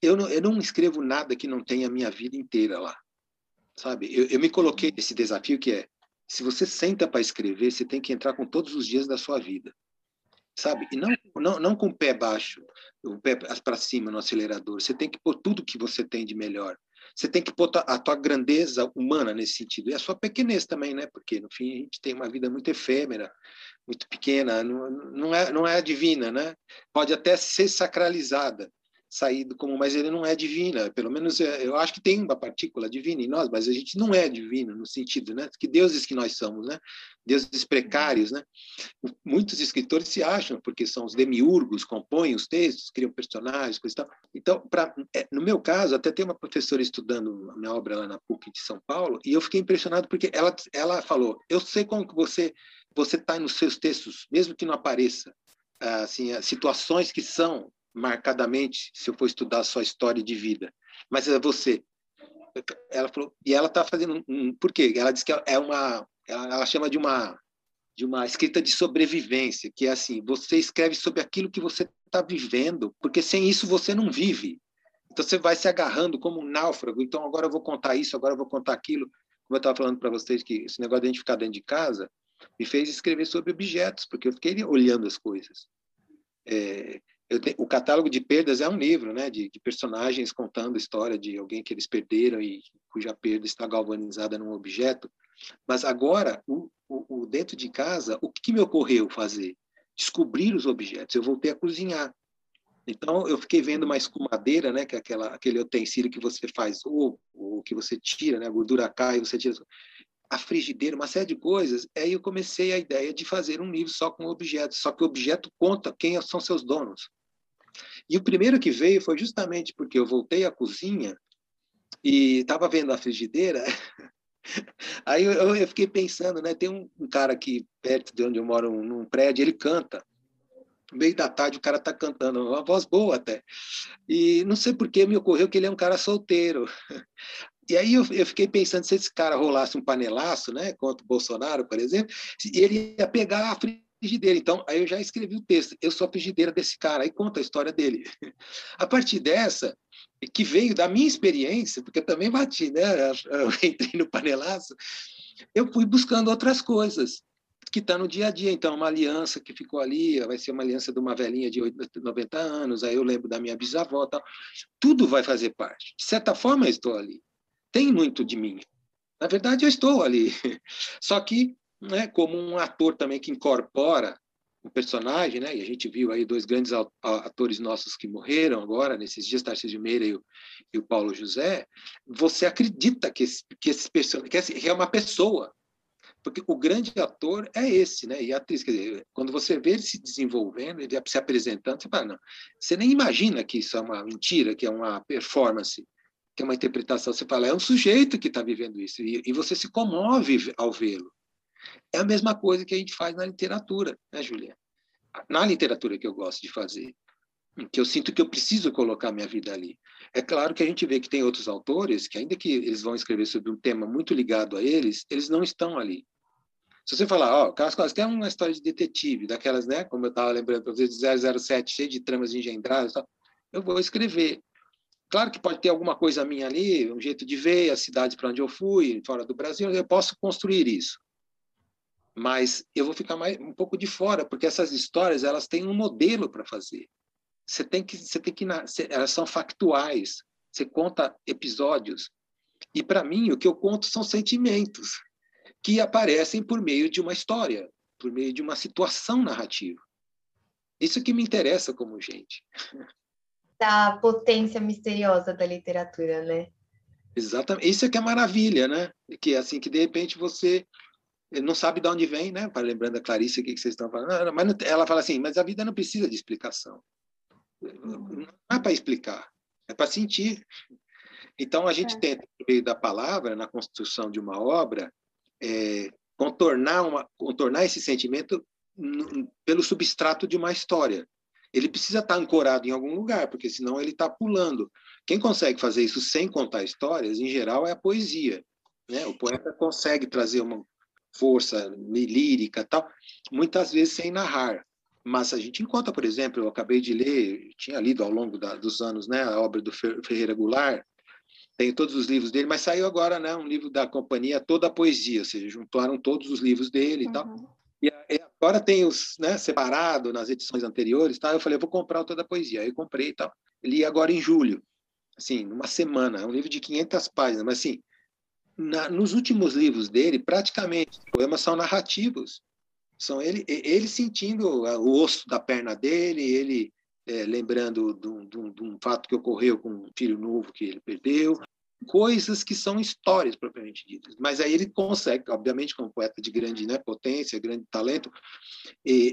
eu, não, eu não escrevo nada que não tenha a minha vida inteira lá, sabe? Eu, eu me coloquei esse desafio que é se você senta para escrever, você tem que entrar com todos os dias da sua vida, sabe? E não, não, não com o pé baixo, o pé para cima no acelerador. Você tem que pôr tudo que você tem de melhor. Você tem que pôr a tua grandeza humana nesse sentido e a sua pequenez também, né? Porque no fim a gente tem uma vida muito efêmera, muito pequena, não, não é não é divina, né? Pode até ser sacralizada, saído como, mas ele não é divina. Pelo menos é, eu acho que tem uma partícula divina em nós, mas a gente não é divino no sentido, né? Que deuses que nós somos, né? Deuses precários, né? Muitos escritores se acham porque são os demiurgos, compõem os textos, criam personagens, coisa e tal. Então, pra, é, no meu caso, até tem uma professora estudando a minha obra lá na PUC de São Paulo e eu fiquei impressionado porque ela ela falou: "Eu sei como que você você está nos seus textos, mesmo que não apareça, assim, situações que são marcadamente se eu for estudar sua história de vida. Mas é você. Ela falou, e ela está fazendo um, por quê? Ela diz que é uma, ela, ela chama de uma de uma escrita de sobrevivência, que é assim, você escreve sobre aquilo que você está vivendo, porque sem isso você não vive. Então você vai se agarrando como um náufrago. Então agora eu vou contar isso, agora eu vou contar aquilo. Como eu estava falando para vocês que esse negócio de a gente ficar dentro de casa me fez escrever sobre objetos, porque eu fiquei olhando as coisas. É, te, o catálogo de perdas é um livro, né, de, de, personagens contando a história de alguém que eles perderam e cuja perda está galvanizada num objeto. Mas agora, o, o, o dentro de casa, o que, que me ocorreu fazer? Descobrir os objetos. Eu voltei a cozinhar. Então, eu fiquei vendo uma escumadeira, né, que é aquela, aquele utensílio que você faz ovo, ou que você tira, né, a gordura cai, você tira a frigideira, uma série de coisas. Aí eu comecei a ideia de fazer um livro só com objetos, só que o objeto conta quem são seus donos. E o primeiro que veio foi justamente porque eu voltei à cozinha e estava vendo a frigideira. Aí eu, eu, fiquei pensando, né? Tem um, um, cara aqui perto de onde eu moro, num prédio, ele canta. Meio da tarde o cara está cantando, uma voz boa até. E não sei por que me ocorreu que ele é um cara solteiro. E aí eu, eu, fiquei pensando, se esse cara rolasse um panelaço, né, contra o Bolsonaro, por exemplo, ele ia pegar a frigideira. Então, aí eu já escrevi o texto. Eu sou a frigideira desse cara. Aí conta a história dele. A partir dessa, que veio da minha experiência, porque eu também bati, né? Eu entrei no panelaço, eu fui buscando outras coisas que estão tá no dia a dia. Então, uma aliança que ficou ali, vai ser uma aliança de uma velhinha de 90 anos, aí eu lembro da minha bisavó tal. Tudo vai fazer parte. De certa forma, eu estou ali. Tem muito de mim. Na verdade, eu estou ali. Só que né, como um ator também que incorpora o personagem, né? E a gente viu aí dois grandes atores nossos que morreram agora nesses dias, Tarcísio Meira e o, e o Paulo José. Você acredita que esse, que esse personagem que é uma pessoa, porque o grande ator é esse, né? E a atriz, quer dizer, quando você vê ele se desenvolvendo, ele se apresentando, você fala, não, você nem imagina que isso é uma mentira, que é uma performance, é uma interpretação. Você fala, é um sujeito que está vivendo isso, e, e você se comove ao vê-lo. É a mesma coisa que a gente faz na literatura, né, Juliana? Na literatura que eu gosto de fazer, que eu sinto que eu preciso colocar minha vida ali. É claro que a gente vê que tem outros autores que, ainda que eles vão escrever sobre um tema muito ligado a eles, eles não estão ali. Se você falar, ó, oh, Carlos Costa tem uma história de detetive, daquelas, né, como eu estava lembrando para vocês, de 007, cheio de tramas engendradas, eu vou escrever. Claro que pode ter alguma coisa minha ali, um jeito de ver, a cidade para onde eu fui, fora do Brasil, eu posso construir isso. mas eu vou ficar mais um pouco de fora, porque essas histórias elas têm um modelo para fazer. Você tem que, você tem que, elas são factuais. Você conta episódios e para mim o que eu conto são sentimentos que aparecem por meio de uma história, por meio de uma situação narrativa. Isso que me interessa como gente. Da potência misteriosa da literatura, né? Exatamente. Isso é que é maravilha, né? Que assim que de repente você não sabe de onde vem, né? Para lembrando a Clarice o que vocês estão falando. Mas ela fala assim, mas a vida não precisa de explicação. Não é para explicar, é para sentir. Então a gente é. tenta, por meio da palavra, na construção de uma obra, é, contornar, uma, contornar esse sentimento pelo substrato de uma história. Ele precisa estar ancorado em algum lugar, porque senão ele está pulando. Quem consegue fazer isso sem contar histórias, em geral, é a poesia. Né? O poeta consegue trazer uma força lírica tal, muitas vezes sem narrar. Mas a gente encontra, por exemplo, eu acabei de ler, tinha lido ao longo da, dos anos, né, a obra do Ferreira Goulart, tem todos os livros dele, mas saiu agora, né, um livro da companhia Toda a Poesia, ou seja, juntaram todos os livros dele uhum. e tal. E agora tem os, né, separado nas edições anteriores, tá? Eu falei, eu vou comprar Toda a Poesia. Aí eu comprei e tal. Li agora em julho, assim, numa semana. É um livro de 500 páginas, mas assim, na, nos últimos livros dele, praticamente, os poemas são narrativos. São ele, ele sentindo o osso da perna dele, ele é, lembrando de um, de, um, de um, fato que ocorreu com um filho novo que ele perdeu, coisas que são histórias propriamente ditas. Mas aí ele consegue, obviamente, como poeta de grande né, potência, grande talento,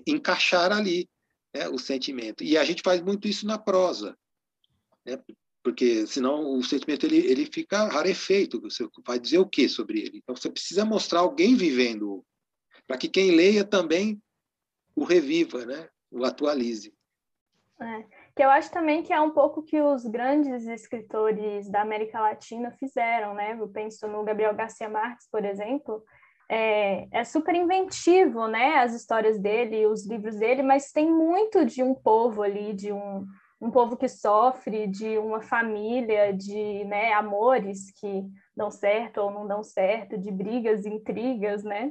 encaixar ali né, o sentimento. E a gente faz muito isso na prosa, né, porque senão o sentimento ele, ele fica rarefeito. Você vai dizer o que sobre ele? Então você precisa mostrar alguém vivendo para que quem leia também o reviva, né? o atualize. É, que eu acho também que é um pouco que os grandes escritores da América Latina fizeram, né? Eu penso no Gabriel Garcia Marques, por exemplo, é, é, super inventivo, né? As histórias dele, os livros dele, mas tem muito de um povo ali, de um, um povo que sofre, de uma família, de né, amores que dão certo ou não dão certo, de brigas, intrigas, né?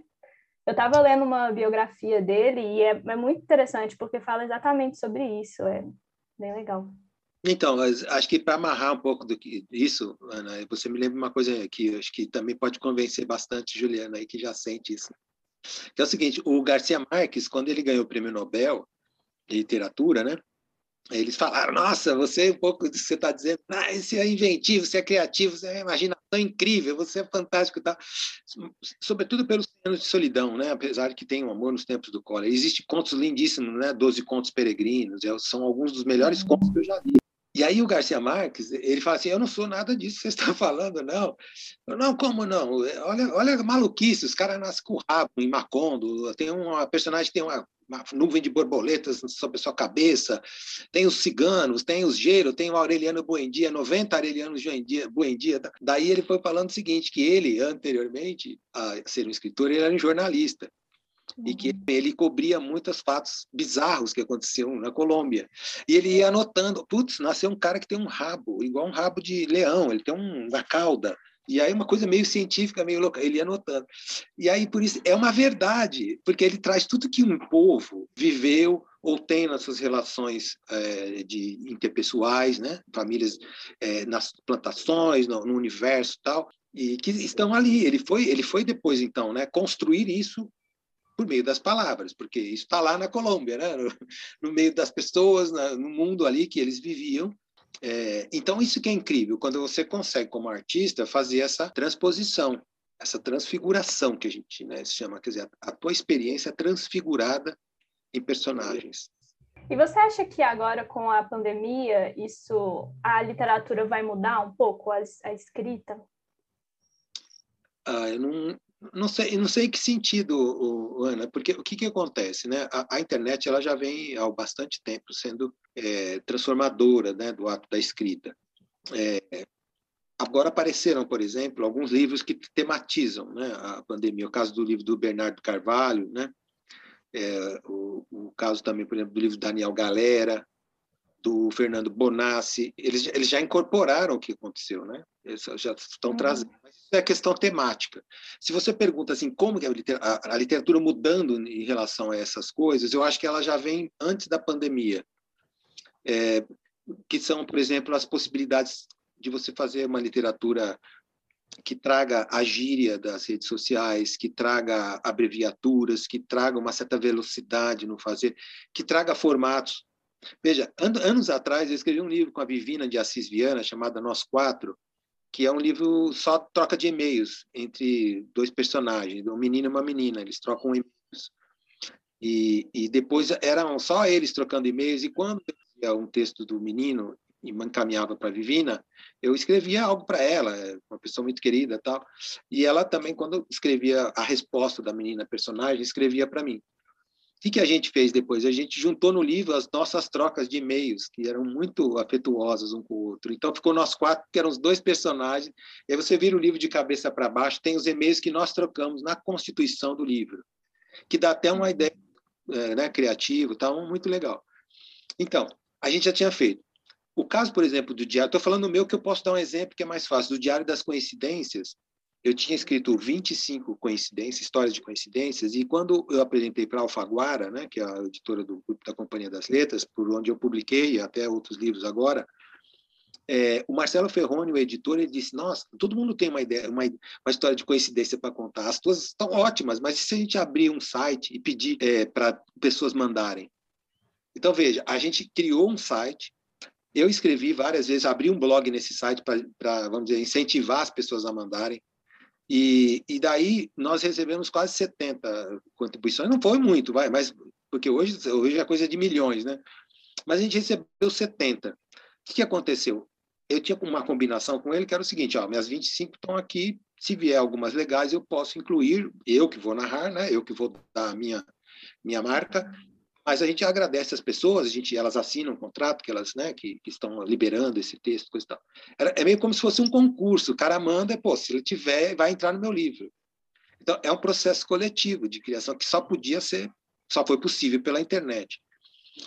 Eu estava lendo uma biografia dele e é, é, muito interessante porque fala exatamente sobre isso. É bem legal. Então, acho que para amarrar um pouco do que isso, Ana, você me lembra uma coisa que acho que também pode convencer bastante Juliana aí que já sente isso. Que é o seguinte, o Garcia Marques, quando ele ganhou o Prêmio Nobel de literatura, né? eles falaram, nossa, você, um pouco você está dizendo, ah, você é inventivo, você é criativo, você é imaginação incrível, você é fantástico, tá? sobretudo pelos anos de solidão, né? apesar de que tem um amor nos tempos do cólera. Existem contos lindíssimos, né? Doze Contos Peregrinos, é, são alguns dos melhores uhum. contos que eu já li. E aí o Garcia Marques, ele fala assim, eu não sou nada disso que você está falando, não. Eu, não, como não? Olha, olha a maluquice, os caras nascem com rabo em Macondo, tem uma personagem tem uma uma nuvem de borboletas sobre a sua cabeça, tem os ciganos, tem os Gero, tem o Aureliano Buendia, 90 Aurelianos Buendia. Daí ele foi falando o seguinte, que ele, anteriormente a ser um escritor, ele era um jornalista. E que uhum. ele cobria muitos fatos bizarros que aconteciam na Colômbia. E ele ia anotando, putz, nasceu um cara que tem um rabo, igual um rabo de leão, ele tem uma cauda. E aí uma coisa meio científica, meio louca, ele ia anotando. E aí por isso é uma verdade, porque ele traz tudo que um povo viveu ou tem nas suas relações é, de interpessoais, né, famílias é, nas plantações, no, no universo tal, e que estão ali. Ele foi, ele foi depois então, né, construir isso por meio das palavras, porque isso está lá na Colômbia, né, no, no meio das pessoas, na, no mundo ali que eles viviam é, então, isso que é incrível, quando você consegue, como artista, fazer essa transposição, essa transfiguração que a gente né, chama, quer dizer, a tua experiência transfigurada em personagens. E você acha que agora, com a pandemia, isso, a literatura vai mudar um pouco, a, a escrita? Ah, eu não, não sei, não sei em que sentido, Ana, porque o que, que acontece, né? A, a, internet ela já vem há bastante tempo sendo é, transformadora, né, do ato da escrita. É, agora apareceram, por exemplo, alguns livros que tematizam, né, a pandemia. O caso do livro do Bernardo Carvalho, né? É, o, o, caso também, por exemplo, do livro do Daniel Galera, do Fernando Bonassi, eles, eles já incorporaram o que aconteceu, né? Eles já estão uhum. trazendo. Mas isso é questão temática. Se você pergunta assim, como que a, a literatura mudando em relação a essas coisas, eu acho que ela já vem antes da pandemia. É, que são, por exemplo, as possibilidades de você fazer uma literatura que traga a gíria das redes sociais, que traga abreviaturas, que traga uma certa velocidade no fazer, que traga formatos. Veja, anos atrás eu escrevi um livro com a Vivina de Assis Viana, chamado Nós Quatro, que é um livro só troca de e-mails entre dois personagens, um menino e uma menina, eles trocam e-mails. E, e depois eram só eles trocando e-mails, e quando eu um texto do menino e encaminhava para a Vivina, eu escrevia algo para ela, uma pessoa muito querida tal. E ela também, quando escrevia a resposta da menina personagem, escrevia para mim. O que, a gente fez depois? A gente juntou no livro as nossas trocas de e-mails, que eram muito afetuosas um com o outro. Então ficou nós quatro, que eram os dois personagens. E aí você vira o livro de cabeça para baixo, tem os e-mails que nós trocamos na constituição do livro, que dá até uma ideia é, né, criativa, tá muito legal. Então, a gente já tinha feito. O caso, por exemplo, do diário, estou falando o meu que eu posso dar um exemplo que é mais fácil, do Diário das Coincidências, eu tinha escrito 25 coincidências, histórias de coincidências, e quando eu apresentei para a Alfaguara, né, que é a editora do, da Companhia das Letras, por onde eu publiquei até outros livros agora, é, o Marcelo Ferroni, o editor, ele disse: Nossa, todo mundo tem uma ideia, uma, uma história de coincidência para contar. As tuas estão ótimas, mas e se a gente abrir um site e pedir é, para pessoas mandarem? Então, veja, a gente criou um site, eu escrevi várias vezes, abri um blog nesse site para, vamos dizer, incentivar as pessoas a mandarem. E, e daí nós recebemos quase 70 contribuições. Não foi muito, vai, mas porque hoje, hoje é coisa de milhões, né? Mas a gente recebeu 70. O que, aconteceu? Eu tinha uma combinação com ele que era o seguinte: ó, minhas 25 estão aqui. Se vier algumas legais, eu posso incluir, eu que vou narrar, né? Eu que vou dar a minha, minha marca, mas a gente agradece as pessoas, a gente, elas assinam um contrato que elas, né, que, que estão liberando esse texto, coisa e tal. É, é meio como se fosse um concurso. O cara manda, pô, se ele tiver, vai entrar no meu livro. Então é um processo coletivo de criação que só podia ser, só foi possível pela internet.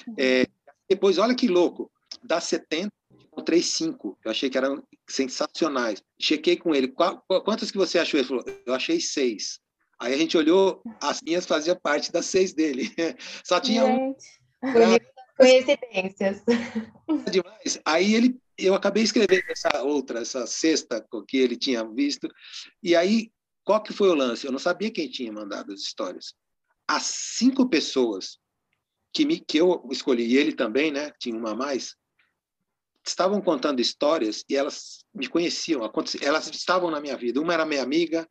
Uhum. É, depois, olha que louco, das 70 encontrei cinco. Eu achei que eram sensacionais. Chequei com ele. Qual, quantas que você achou? Ele falou, eu achei seis. Aí a gente olhou, as minhas faziam parte das seis dele. Só tinha um. Coincidências. Demais. Aí ele, eu acabei escrevendo essa outra, essa sexta que ele tinha visto. E aí, qual que foi o lance? Eu não sabia quem tinha mandado as histórias. As cinco pessoas que, me, que eu escolhi, e ele também, né? Tinha uma a mais, estavam contando histórias e elas me conheciam, elas estavam na minha vida. Uma era minha amiga,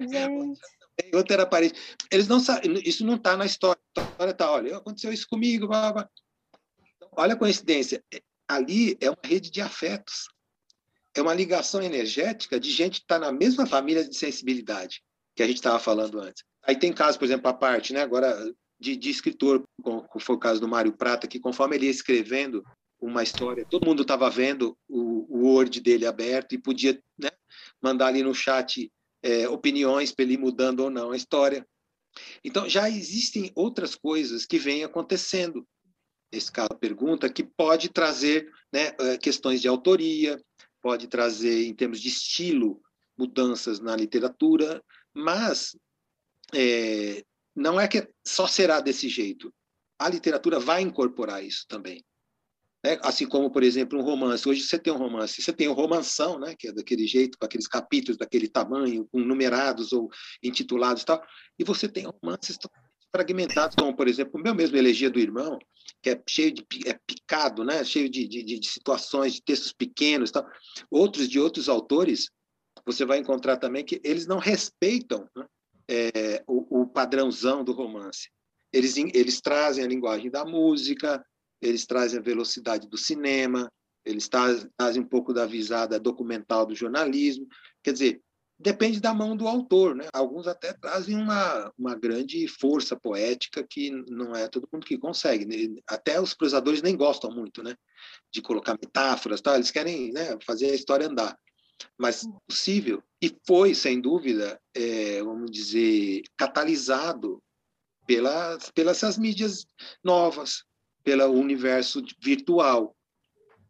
Gente. Outra era parede. Eles não sabem, isso não está na história. A história está, olha, aconteceu isso comigo. Blá, blá. Então, olha a coincidência. Ali é uma rede de afetos. É uma ligação energética de gente que está na mesma família de sensibilidade que a gente estava falando antes. Aí tem casos, por exemplo, a parte, né, agora, de, de escritor, como foi o caso do Mário Prata, que conforme ele ia escrevendo uma história, todo mundo estava vendo o, o Word dele aberto e podia né, mandar ali no chat é, opiniões para ele mudando ou não a história. Então, já existem outras coisas que vêm acontecendo. Esse caso pergunta que pode trazer né, é, questões de autoria, pode trazer, em termos de estilo, mudanças na literatura, mas é, não é que só será desse jeito. A literatura vai incorporar isso também. Né? Assim como, por exemplo, um romance. Hoje você tem um romance, você tem o um romanção, né? que é daquele jeito, com aqueles capítulos daquele tamanho, com numerados ou intitulados e tal, e você tem romances fragmentados, como, por exemplo, o meu mesmo Elegia do Irmão, que é cheio de é picado, né? cheio de, de, de situações, de textos pequenos tal. Outros de outros autores, você vai encontrar também que eles não respeitam né? é, o, o padrãozão do romance. Eles, eles trazem a linguagem da música, eles trazem a velocidade do cinema, eles trazem um pouco da visada documental do jornalismo. Quer dizer, depende da mão do autor, né? Alguns até trazem uma, uma grande força poética que não é todo mundo que consegue. Né? Até os prosadores nem gostam muito, né? De colocar metáforas, tal. Eles querem né, fazer a história andar. Mas possível e foi sem dúvida, é, vamos dizer, catalisado pelas pelas essas mídias novas, pelo universo virtual.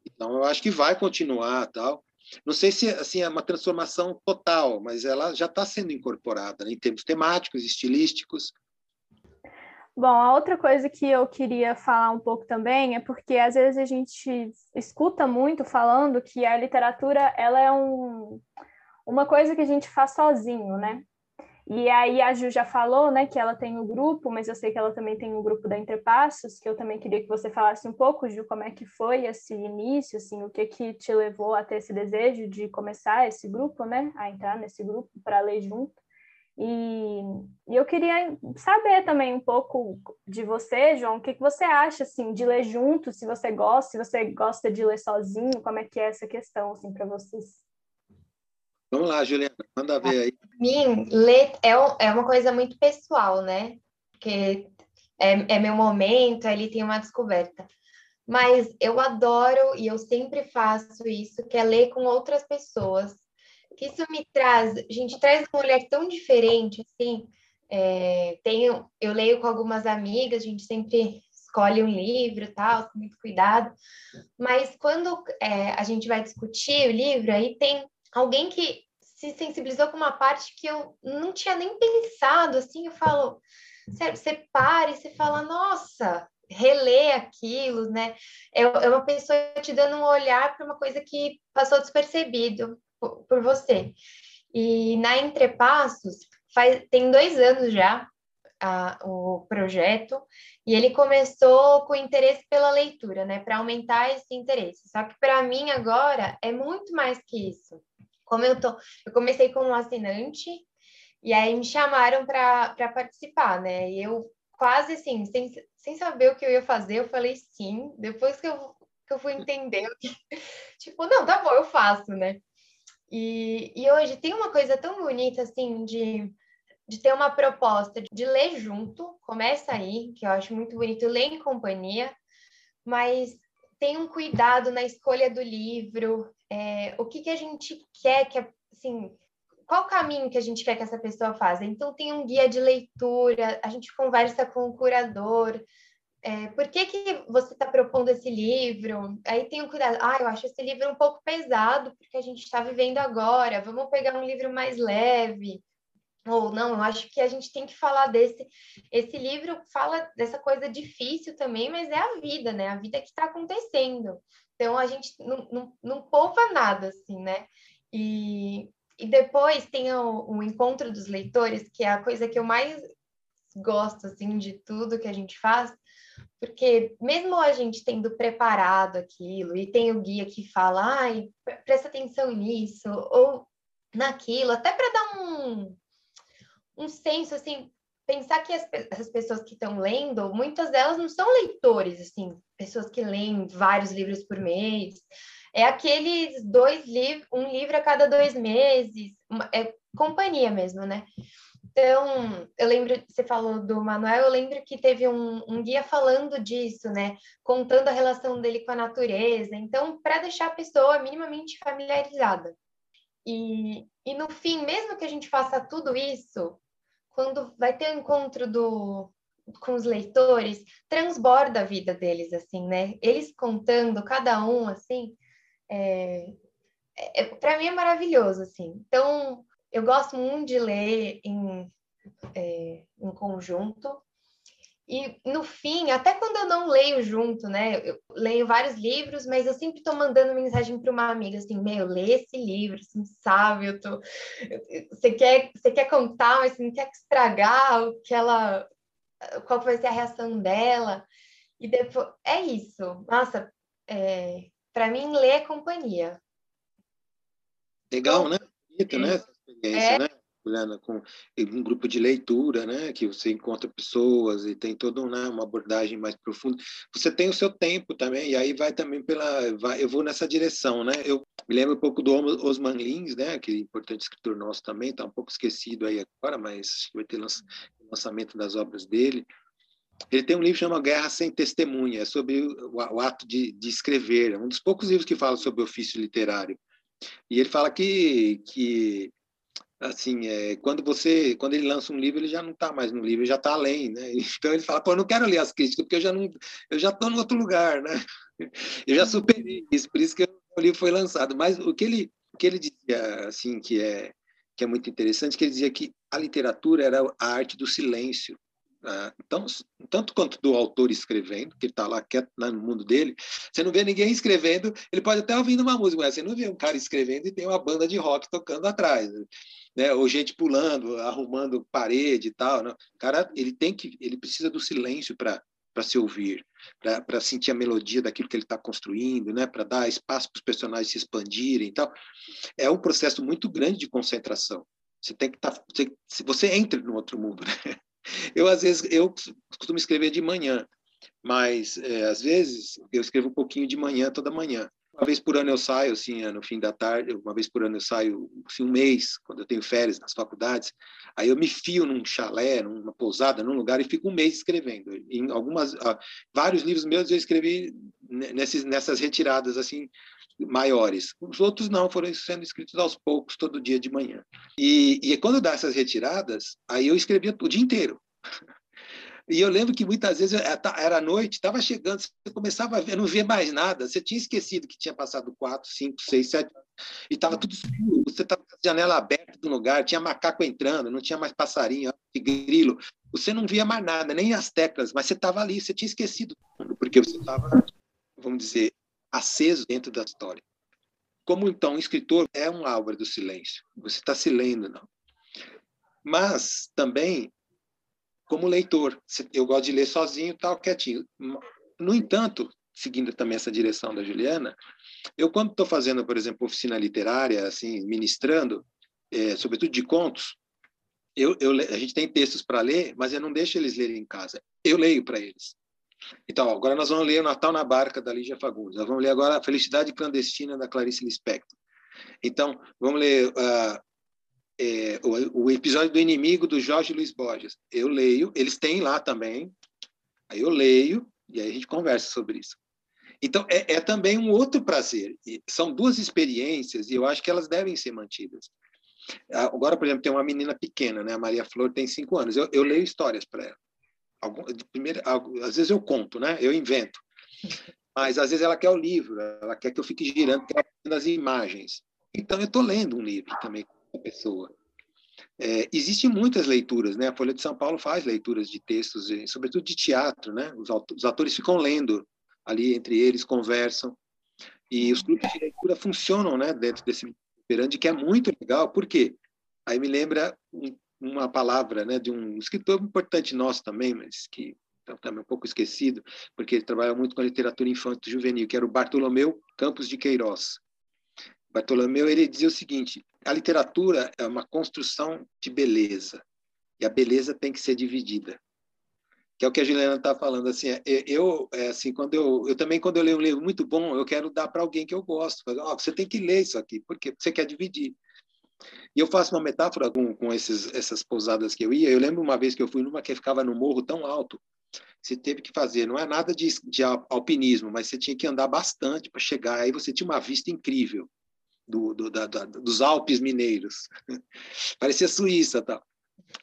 Então, eu acho que vai continuar tal. Não sei se assim é uma transformação total, mas ela já está sendo incorporada né, em termos temáticos, estilísticos. Bom, a outra coisa que eu queria falar um pouco também é porque às vezes a gente escuta muito falando que a literatura ela é um, uma coisa que a gente faz sozinho, né? E aí a Ju já falou, né, que ela tem o um grupo, mas eu sei que ela também tem o um grupo da Entrepassos, que eu também queria que você falasse um pouco, Ju, como é que foi esse início, assim, o que que te levou a ter esse desejo de começar esse grupo, né, a entrar nesse grupo para ler junto. E, e, eu queria saber também um pouco de você, João, o que, que você acha, assim, de ler junto, se você gosta, se você gosta de ler sozinho, como é que é essa questão, assim, para vocês? Vamos lá, Juliana, manda ver aí. Mim, ler é, é uma coisa muito pessoal, né? Porque é, é meu momento, ali tem uma descoberta. Mas eu adoro e eu sempre faço isso, que é ler com outras pessoas. Que isso me traz, a gente traz uma mulher tão diferente, assim. É, tenho, eu leio com algumas amigas, a gente sempre escolhe um livro tal, com muito cuidado. Mas quando é, a gente vai discutir o livro, aí tem alguém que se sensibilizou com uma parte que eu não tinha nem pensado, assim, eu falo, sério, você para e você fala, nossa, reler aquilo, né? É, é uma pessoa te dando um olhar para uma coisa que passou despercebido por, por você. E na Entrepassos, faz, tem dois anos já a, o projeto, e ele começou com interesse pela leitura, né? Para aumentar esse interesse. Só que para mim agora é muito mais que isso como eu tô, eu comecei como assinante e aí me chamaram para participar, né? E eu quase assim, sem, sem saber o que eu ia fazer, eu falei sim. Depois que eu, que eu fui entender, tipo, não, tá bom, eu faço, né? E, e hoje tem uma coisa tão bonita assim de, de ter uma proposta de ler junto, começa aí, que eu acho muito bonito, ler em companhia, mas tem um cuidado na escolha do livro, é, o que, que a gente quer que, assim, qual caminho que a gente quer que essa pessoa faça. Então, tem um guia de leitura, a gente conversa com o curador, é, por que, que você está propondo esse livro? Aí tem um cuidado, ah, eu acho esse livro um pouco pesado, porque a gente está vivendo agora, vamos pegar um livro mais leve. Ou não, eu acho que a gente tem que falar desse. Esse livro fala dessa coisa difícil também, mas é a vida, né? A vida que está acontecendo. Então a gente não, não, não poupa nada, assim, né? E, e depois tem o, o encontro dos leitores, que é a coisa que eu mais gosto, assim, de tudo que a gente faz, porque mesmo a gente tendo preparado aquilo e tem o guia que fala, ai, presta atenção nisso, ou naquilo, até para dar um, um senso, assim, pensar que as, pessoas que estão lendo, muitas delas não são leitores, assim, pessoas que leem vários livros por mês. É aqueles dois livros, um livro a cada dois meses, é companhia mesmo, né? Então, eu lembro, você falou do Manuel, eu lembro que teve um, um guia falando disso, né? Contando a relação dele com a natureza. Então, para deixar a pessoa minimamente familiarizada. E, e no fim, mesmo que a gente faça tudo isso, quando vai ter o um encontro do, com os leitores, transborda a vida deles, assim, né? Eles contando, cada um, assim, é, é, para mim é maravilhoso, assim. Então, eu gosto muito de ler em, é, em conjunto, e no fim, até quando eu não leio junto, né? Eu leio vários livros, mas eu sempre estou mandando mensagem para uma amiga assim: Meu, lê esse livro, assim, sabe? Eu tô... você, quer, você quer contar, mas você não quer estragar o que ela. Qual vai ser a reação dela? E depois. É isso. Nossa, é... para mim, ler é companhia. Legal, né? Bonito, né? Essa experiência, é... né? Juliana, com um grupo de leitura, né, que você encontra pessoas e tem toda né, uma abordagem mais profunda. Você tem o seu tempo também, e aí vai também pela. Vai, eu vou nessa direção, né? Eu me lembro um pouco do Osman Lins, né, que é importante escritor nosso também, está um pouco esquecido aí agora, mas vai ter lançamento das obras dele. Ele tem um livro chamado Guerra Sem Testemunha, é sobre o, o ato de, de escrever, é um dos poucos livros que fala sobre ofício literário. E ele fala que, que assim, é, quando você, quando ele lança um livro, ele já não está mais no livro, ele já está além, né? Então ele fala, pô, eu não quero ler as críticas porque eu já não, eu já estou em outro lugar, né? Eu já superei isso, por isso que o livro foi lançado. Mas o que ele, o que ele dizia, assim, que é que é muito interessante, que ele dizia que a literatura era a arte do silêncio. Né? Então, tanto quanto do autor escrevendo, que está lá quieto lá no mundo dele, você não vê ninguém escrevendo, ele pode até ouvindo uma música, mas você não vê um cara escrevendo e tem uma banda de rock tocando atrás. Né? Né? Ou gente pulando, arrumando parede e tal. Né? O cara, ele tem que, ele precisa do silêncio para para se ouvir, para sentir a melodia daquilo que ele está construindo, né? para dar espaço para os personagens se expandirem e tal. É um processo muito grande de concentração. Você tem que estar. Tá, você, você entra no outro mundo. Né? Eu, às vezes, eu costumo escrever de manhã, mas é, às vezes eu escrevo um pouquinho de manhã, toda manhã. Uma vez por ano eu saio, assim, no fim da tarde, uma vez por ano eu saio, assim, um mês, quando eu tenho férias nas faculdades, aí eu me fio num chalé, numa pousada, num lugar e fico um mês escrevendo. Em algumas, ah, vários livros meus eu escrevi nesses, nessas retiradas, assim, maiores. Os outros não, foram sendo escritos aos poucos, todo dia de manhã. E, e quando dá essas retiradas, aí eu escrevia o dia inteiro. E eu lembro que muitas vezes era noite, estava chegando, você começava a ver, não via mais nada, você tinha esquecido que tinha passado quatro, cinco, seis, sete e estava tudo escuro, você estava com a janela aberta do lugar, tinha macaco entrando, não tinha mais passarinho, grilo, você não via mais nada, nem as teclas, mas você estava ali, você tinha esquecido, porque você estava, vamos dizer, aceso dentro da história. Como então, escritor é um obra do silêncio, você está se lendo, não. Mas também como leitor. Eu gosto de ler sozinho, tal, quietinho. No entanto, seguindo também essa direção da Juliana, eu quando estou fazendo, por exemplo, oficina literária, assim, ministrando, é, sobretudo de contos, eu, eu, a gente tem textos para ler, mas eu não deixo eles lerem em casa. Eu leio para eles. Então, agora nós vamos ler o Natal na Barca, da Lígia Fagundes. Nós vamos ler agora a Felicidade Clandestina, da Clarice Lispector. Então, vamos ler uh, é, o, o, episódio do inimigo do Jorge Luiz Borges. Eu leio, eles têm lá também. Aí eu leio e aí a gente conversa sobre isso. Então é, é também um outro prazer. E são duas experiências e eu acho que elas devem ser mantidas. Agora, por exemplo, tem uma menina pequena, né? A Maria Flor tem cinco anos. Eu, eu leio histórias para ela. Algum, primeiro, às vezes eu conto, né? Eu invento. Mas às vezes ela quer o livro, ela quer que eu fique girando, as imagens. Então eu estou lendo um livro também a pessoa. É, existem muitas leituras, né? A Folha de São Paulo faz leituras de textos, sobretudo de teatro, né? Os, atores ficam lendo ali entre eles, conversam. E os grupos de leitura funcionam, né? Dentro desse perante que é muito legal. Por quê? Aí me lembra um, uma palavra, né? De um escritor importante nosso também, mas que então, também um pouco esquecido, porque ele trabalha muito com a literatura infantil juvenil, que era o Bartolomeu Campos de Queiroz. Bartolomeu ele dizia o seguinte: a literatura é uma construção de beleza e a beleza tem que ser dividida. Que é o que a Juliana está falando assim. É, eu, é assim, quando eu, eu também quando eu leio um livro muito bom, eu quero dar para alguém que eu gosto. Oh, você tem que ler isso aqui, porque você quer dividir. E eu faço uma metáfora com, com esses, essas pousadas que eu ia. Eu lembro uma vez que eu fui numa que ficava no morro tão alto, você teve que fazer, não é nada de, de alpinismo, mas você tinha que andar bastante para chegar. Aí você tinha uma vista incrível do, do, da, da, dos Alpes mineiros. Parecia Suíça tal.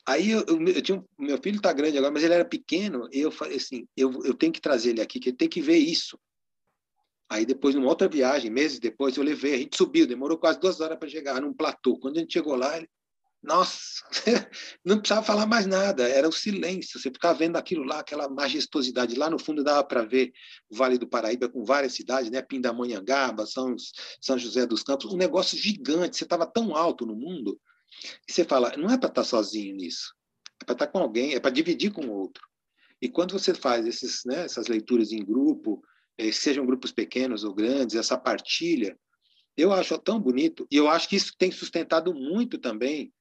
Aí eu, eu, eu tinha meu filho está grande agora, mas ele era pequeno. E eu falei assim, eu, eu tenho que trazer ele aqui, que ele tem que ver isso. Aí depois, numa outra viagem, meses depois, eu levei, a gente subiu, demorou quase duas horas para chegar num platô. Quando a gente chegou lá, ele, nossa, não precisava falar mais nada, era o silêncio. Você ficava vendo aquilo lá, aquela majestosidade. Lá no fundo dava para ver o Vale do Paraíba com várias cidades, né? Pindamonhangaba, São, São José dos Campos, um negócio gigante. Você estava tão alto no mundo e você fala, não é para estar tá sozinho nisso, é para estar tá com alguém, é para dividir com o outro. E quando você faz esses, né, essas leituras em grupo, eh, sejam grupos pequenos ou grandes, essa partilha, eu acho tão bonito e eu acho que isso tem sustentado muito também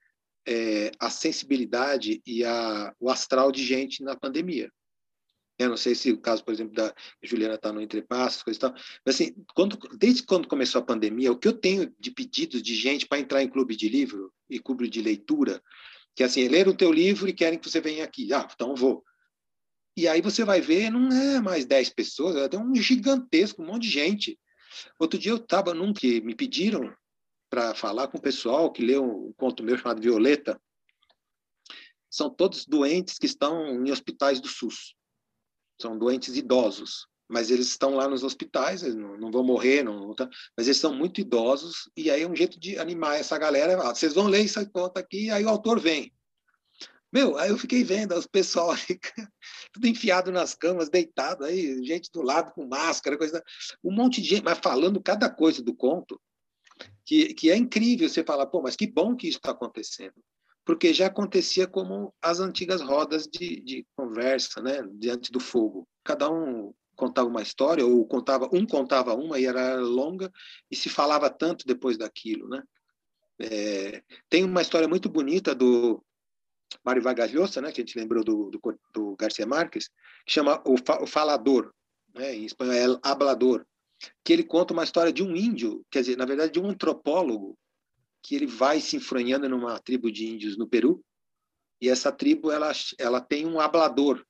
é, a sensibilidade e a, o astral de gente na pandemia. Eu não sei se o caso, por exemplo, da Juliana está no Entrepassos, coisa e tal, mas assim, quando, desde quando começou a pandemia, o que eu tenho de pedidos de gente para entrar em clube de livro e clube de leitura, que é assim, leram o teu livro e querem que você venha aqui. Ah, então vou. E aí você vai ver, não é mais 10 pessoas, é um gigantesco, um monte de gente. Outro dia eu estava num que me pediram para falar com o pessoal que leu um conto meu chamado Violeta, são todos doentes que estão em hospitais do SUS. São doentes idosos, mas eles estão lá nos hospitais, eles não, não vão morrer, não, não tá, mas eles são muito idosos, e aí é um jeito de animar essa galera. Ah, vocês vão ler essa conta aqui, aí o autor vem. Meu, aí eu fiquei vendo os pessoal tudo enfiado nas camas, deitado, aí gente do lado com máscara, coisa, um monte de gente, mas falando cada coisa do conto, que, que é incrível você falar, pô, mas que bom que isso está acontecendo, porque já acontecia como as antigas rodas de, de conversa, né, diante do fogo. Cada um contava uma história, ou contava um contava uma e era longa, e se falava tanto depois daquilo, né? É, tem uma história muito bonita do Mário Vargas Llosa, né, que a gente lembrou do, do, do Garcia Marques, que chama o, fa, o Falador, né, em espanhol é Hablador, que ele conta uma história de um índio, quer dizer, na verdade, de um antropólogo, que ele vai se enfronhando numa tribo de índios no Peru, e essa tribo ela, ela tem um hablador,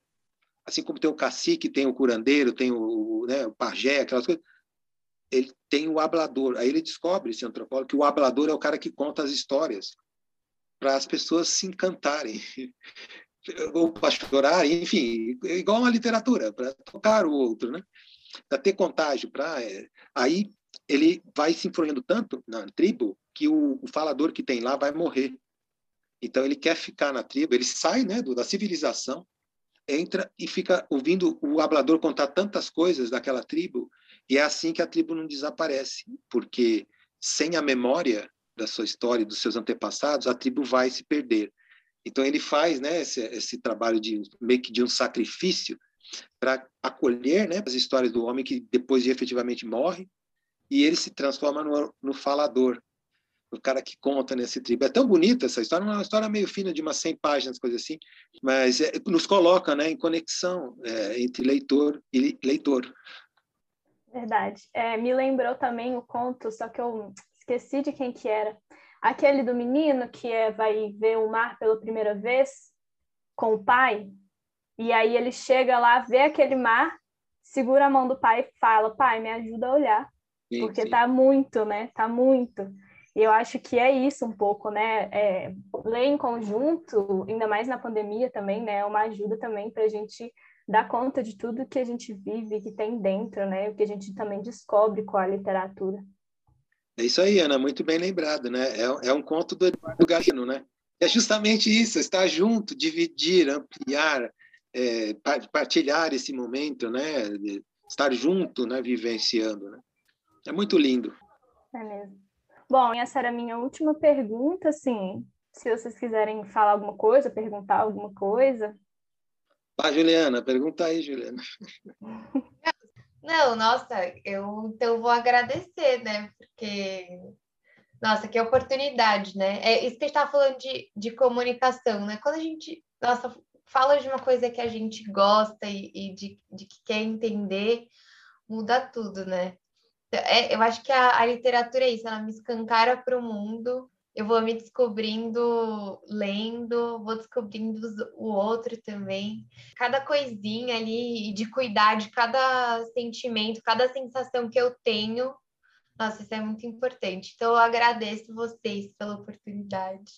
assim como tem o cacique, tem o curandeiro, tem o, né, o pajé, aquelas coisas, ele tem o hablador. Aí ele descobre, esse antropólogo, que o hablador é o cara que conta as histórias para as pessoas se encantarem ou para chorar, enfim, igual uma literatura, para tocar o outro, né? Para ter contágio, para é, aí ele vai se influindo tanto na tribo que o, o, falador que tem lá vai morrer. Então ele quer ficar na tribo, ele sai, né, do, da civilização, entra e fica ouvindo o hablador contar tantas coisas daquela tribo, e é assim que a tribo não desaparece, porque sem a memória da sua história, dos seus antepassados, a tribo vai se perder. Então ele faz, né, esse, esse trabalho de meio que de um sacrifício para acolher, né, as histórias do homem que depois de efetivamente morre e ele se transforma no, no falador, o cara que conta nesse tribo. É tão bonita essa história, uma história meio fina de umas 100 páginas, coisa assim, mas é, nos coloca, né, em conexão é, entre leitor e leitor. Verdade. É, me lembrou também o conto, só que eu esqueci de quem que era. Aquele do menino que é, vai ver o mar pela primeira vez com o pai, e aí ele chega lá, vê aquele mar, segura a mão do pai e fala: Pai, me ajuda a olhar. Sim, porque sim. tá muito, né? Tá muito. E eu acho que é isso um pouco, né? É, ler em conjunto, ainda mais na pandemia também, né? É uma ajuda também para a gente dar conta de tudo que a gente vive, que tem dentro, né? O que a gente também descobre com a literatura. É isso aí, Ana, muito bem lembrado, né? É, é um conto do Eduardo Galeano, né? É justamente isso, estar junto, dividir, ampliar, é, partilhar esse momento, né? Estar junto, né? Vivenciando, né? É muito lindo. É mesmo. Bom, essa era a minha última pergunta, assim, se vocês quiserem falar alguma coisa, perguntar alguma coisa. Vai, Juliana, pergunta aí, Juliana. Não, nossa, eu então vou agradecer, né? Porque, nossa, que oportunidade, né? É isso que a gente estava falando de, de comunicação, né? Quando a gente, nossa, fala de uma coisa que a gente gosta e, e de, de que quer entender, muda tudo, né? É, eu acho que a, a literatura é isso, ela me escancara para o mundo eu vou me descobrindo lendo, vou descobrindo o outro também. Cada coisinha ali, de cuidar de cada sentimento, cada sensação que eu tenho, nossa, isso é muito importante. Então, eu agradeço vocês pela oportunidade.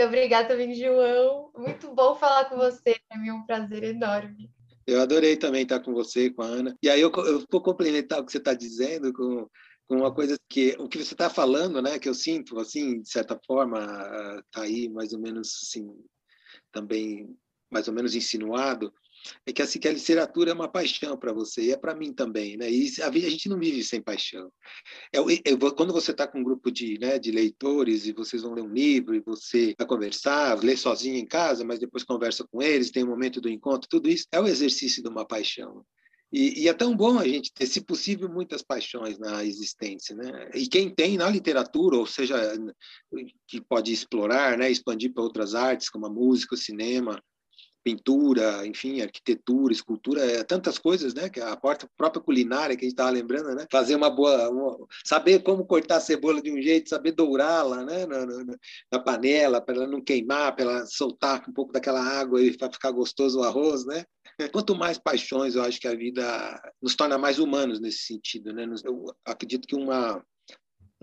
Obrigada também, João. Muito bom falar com você, para mim é um prazer enorme. Eu adorei também estar com você, com a Ana. E aí eu, eu vou complementar o que você está dizendo com com uma coisa que o que você está falando, né, que eu sinto, assim, de certa forma, está aí mais ou menos, assim, também mais ou menos insinuado, é que assim que a literatura é uma paixão para você e é para mim também, né? E a, gente não vive sem paixão. É, quando você está com um grupo de, né, de leitores e vocês vão ler um livro e você vai conversar, lê sozinho em casa, mas depois conversa com eles, tem o um momento do encontro, tudo isso é o exercício de uma paixão. E, e, é tão bom a gente ter, se possível, muitas paixões na existência, né? E quem tem na literatura, ou seja, que pode explorar, né, expandir para outras artes, como a música, o cinema, pintura, enfim, arquitetura, escultura, é, tantas coisas, né? Que a própria, própria culinária que a gente estava lembrando, né? Fazer uma boa, uma, saber como cortar a cebola de um jeito, saber dourá-la, né? Na, na, na panela para ela não queimar, para ela soltar um pouco daquela água e para ficar gostoso o arroz, né? Quanto mais paixões, eu acho que a vida nos torna mais humanos nesse sentido, né? Eu acredito que uma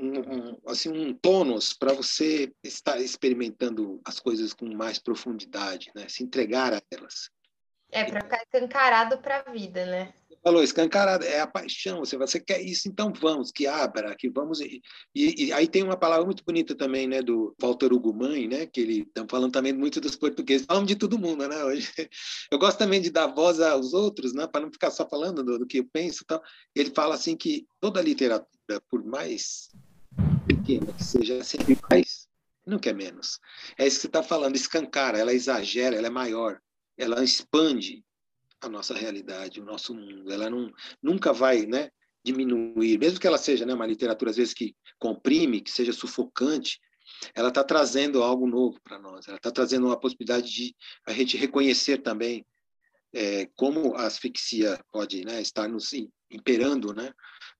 um, assim, um tônus para você estar experimentando as coisas com mais profundidade, né? Se entregar a elas. É, para ficar escancarado para a vida, né? falou, escancarado, é a paixão, você, você quer isso, então vamos, que abra, que vamos. E, e, e aí tem uma palavra muito bonita também, né, do Walter Ugumãe, né, que ele está falando também muito dos portugueses, falamos de todo mundo, né, hoje. Eu gosto também de dar voz aos outros, né, para não ficar só falando do, do que eu penso tal. Ele fala assim que toda literatura, por mais que seja, sempre mais, não quer menos. É isso que você está falando, escancara, ela exagera, ela é maior, ela expande a nossa realidade, o nosso mundo. Ela não, nunca vai né, diminuir, mesmo que ela seja né, uma literatura, às vezes, que comprime, que seja sufocante, ela está trazendo algo novo para nós, ela está trazendo uma possibilidade de a gente reconhecer também é, como a asfixia pode né, estar nos imperando né,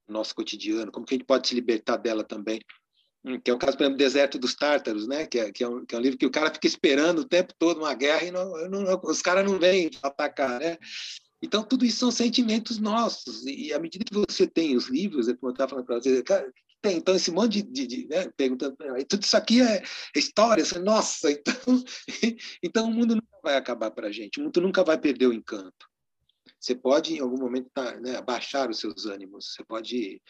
no nosso cotidiano, como que a gente pode se libertar dela também que é o caso, por exemplo, Deserto dos Tártaros, né? que, é, que, é um, que é um livro que o cara fica esperando o tempo todo uma guerra e não, não, os caras não vêm atacar. Né? Então, tudo isso são sentimentos nossos. E à medida que você tem os livros, é como eu estava falando para você, cara, tem, então, esse monte de, de, de né, perguntando, tudo isso aqui é, história, você, nossa, então, então o mundo nunca vai acabar para a gente, o mundo nunca vai perder o encanto. Você pode, em algum momento, tá, né, abaixar os seus ânimos, você pode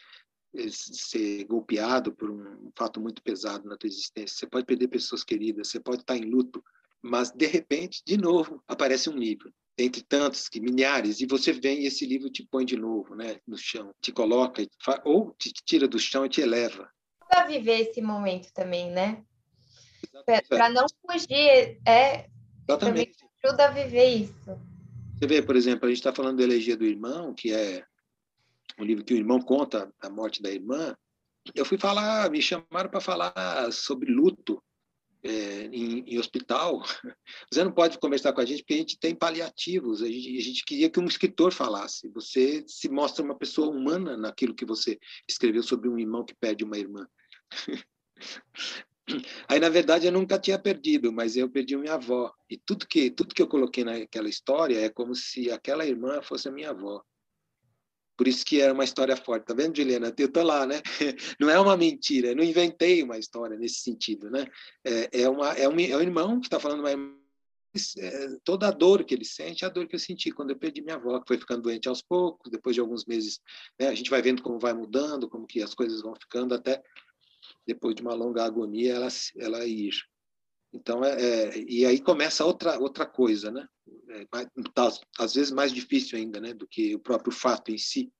ser golpeado por um fato muito pesado na tua existência. Você pode perder pessoas queridas, você pode estar em luto, mas de repente, de novo, aparece um livro entre tantos, que milhares, e você vem e esse livro te põe de novo, né, no chão, te coloca ou te tira do chão e te eleva. Para viver esse momento também, né? Para não fugir, é Exatamente. também ajuda a viver isso. Você vê, por exemplo, a gente está falando da elegia do irmão, que é um livro que o irmão conta a morte da irmã, eu fui falar, me chamaram para falar sobre luto é, em, em, hospital. Você não pode conversar com a gente porque a gente tem paliativos. A gente, a gente, queria que um escritor falasse. Você se mostra uma pessoa humana naquilo que você escreveu sobre um irmão que perde uma irmã. Aí, na verdade, eu nunca tinha perdido, mas eu perdi minha avó. E tudo que, tudo que eu coloquei naquela história é como se aquela irmã fosse a minha avó. Por isso que era uma história forte. Tá vendo, Juliana? Eu tô lá, né? Não é uma mentira. Eu não inventei uma história nesse sentido, né? É, é, uma, é, um, é um irmão que está falando uma é, toda a dor que ele sente é a dor que eu senti quando eu perdi minha avó, que foi ficando doente aos poucos, depois de alguns meses, né, a gente vai vendo como vai mudando, como que as coisas vão ficando, até depois de uma longa agonia ela, ela ir. Então, é, é, e aí começa outra, outra coisa, né? É, tá, às vezes mais difícil ainda, né? Do que o próprio fato em si,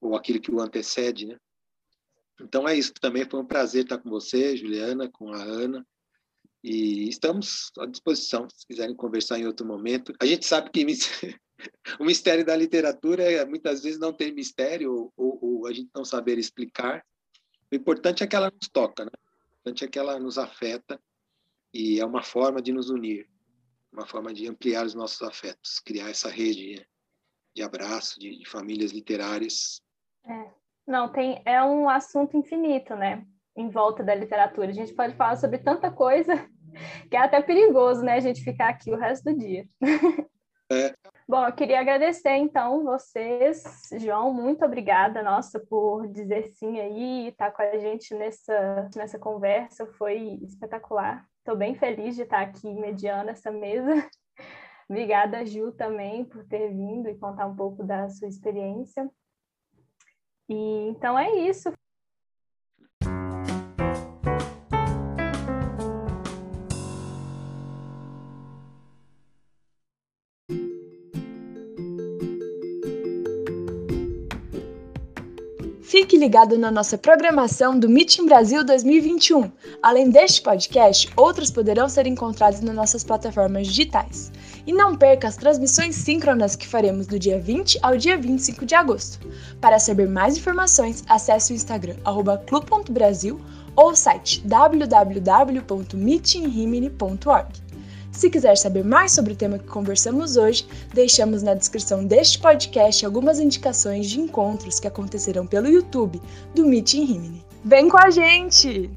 ou aquilo que o antecede, né? Então é isso. Também foi um prazer estar com você, Juliana, com a Ana. E estamos à disposição, se quiserem conversar em outro momento. A gente sabe que o mistério da literatura é, muitas vezes não tem mistério, ou, ou, ou a gente não saber explicar. O importante é que ela nos toca, né? O importante é que ela nos afeta e é uma forma de nos unir, uma forma de ampliar os nossos afetos, criar essa rede de abraço, de, de famílias literárias. É. Não, tem, é um assunto infinito, né? Em volta da literatura. A gente pode falar sobre tanta coisa que é até perigoso, né? A gente ficar aqui o resto do dia. É. Bom, eu queria agradecer então vocês, João, muito obrigada, nossa, por dizer sim aí, estar com a gente nessa, nessa conversa, foi espetacular. Estou bem feliz de estar aqui mediando essa mesa. obrigada, Ju, também, por ter vindo e contar um pouco da sua experiência. E então é isso. Fique ligado na nossa programação do Meeting Brasil 2021. Além deste podcast, outros poderão ser encontrados nas nossas plataformas digitais. E não perca as transmissões síncronas que faremos do dia 20 ao dia 25 de agosto. Para saber mais informações, acesse o Instagram club.brasil ou o site www.meetingrimini.org. Se quiser saber mais sobre o tema que conversamos hoje, deixamos na descrição deste podcast algumas indicações de encontros que acontecerão pelo YouTube do Meet in Rimini. Vem com a gente!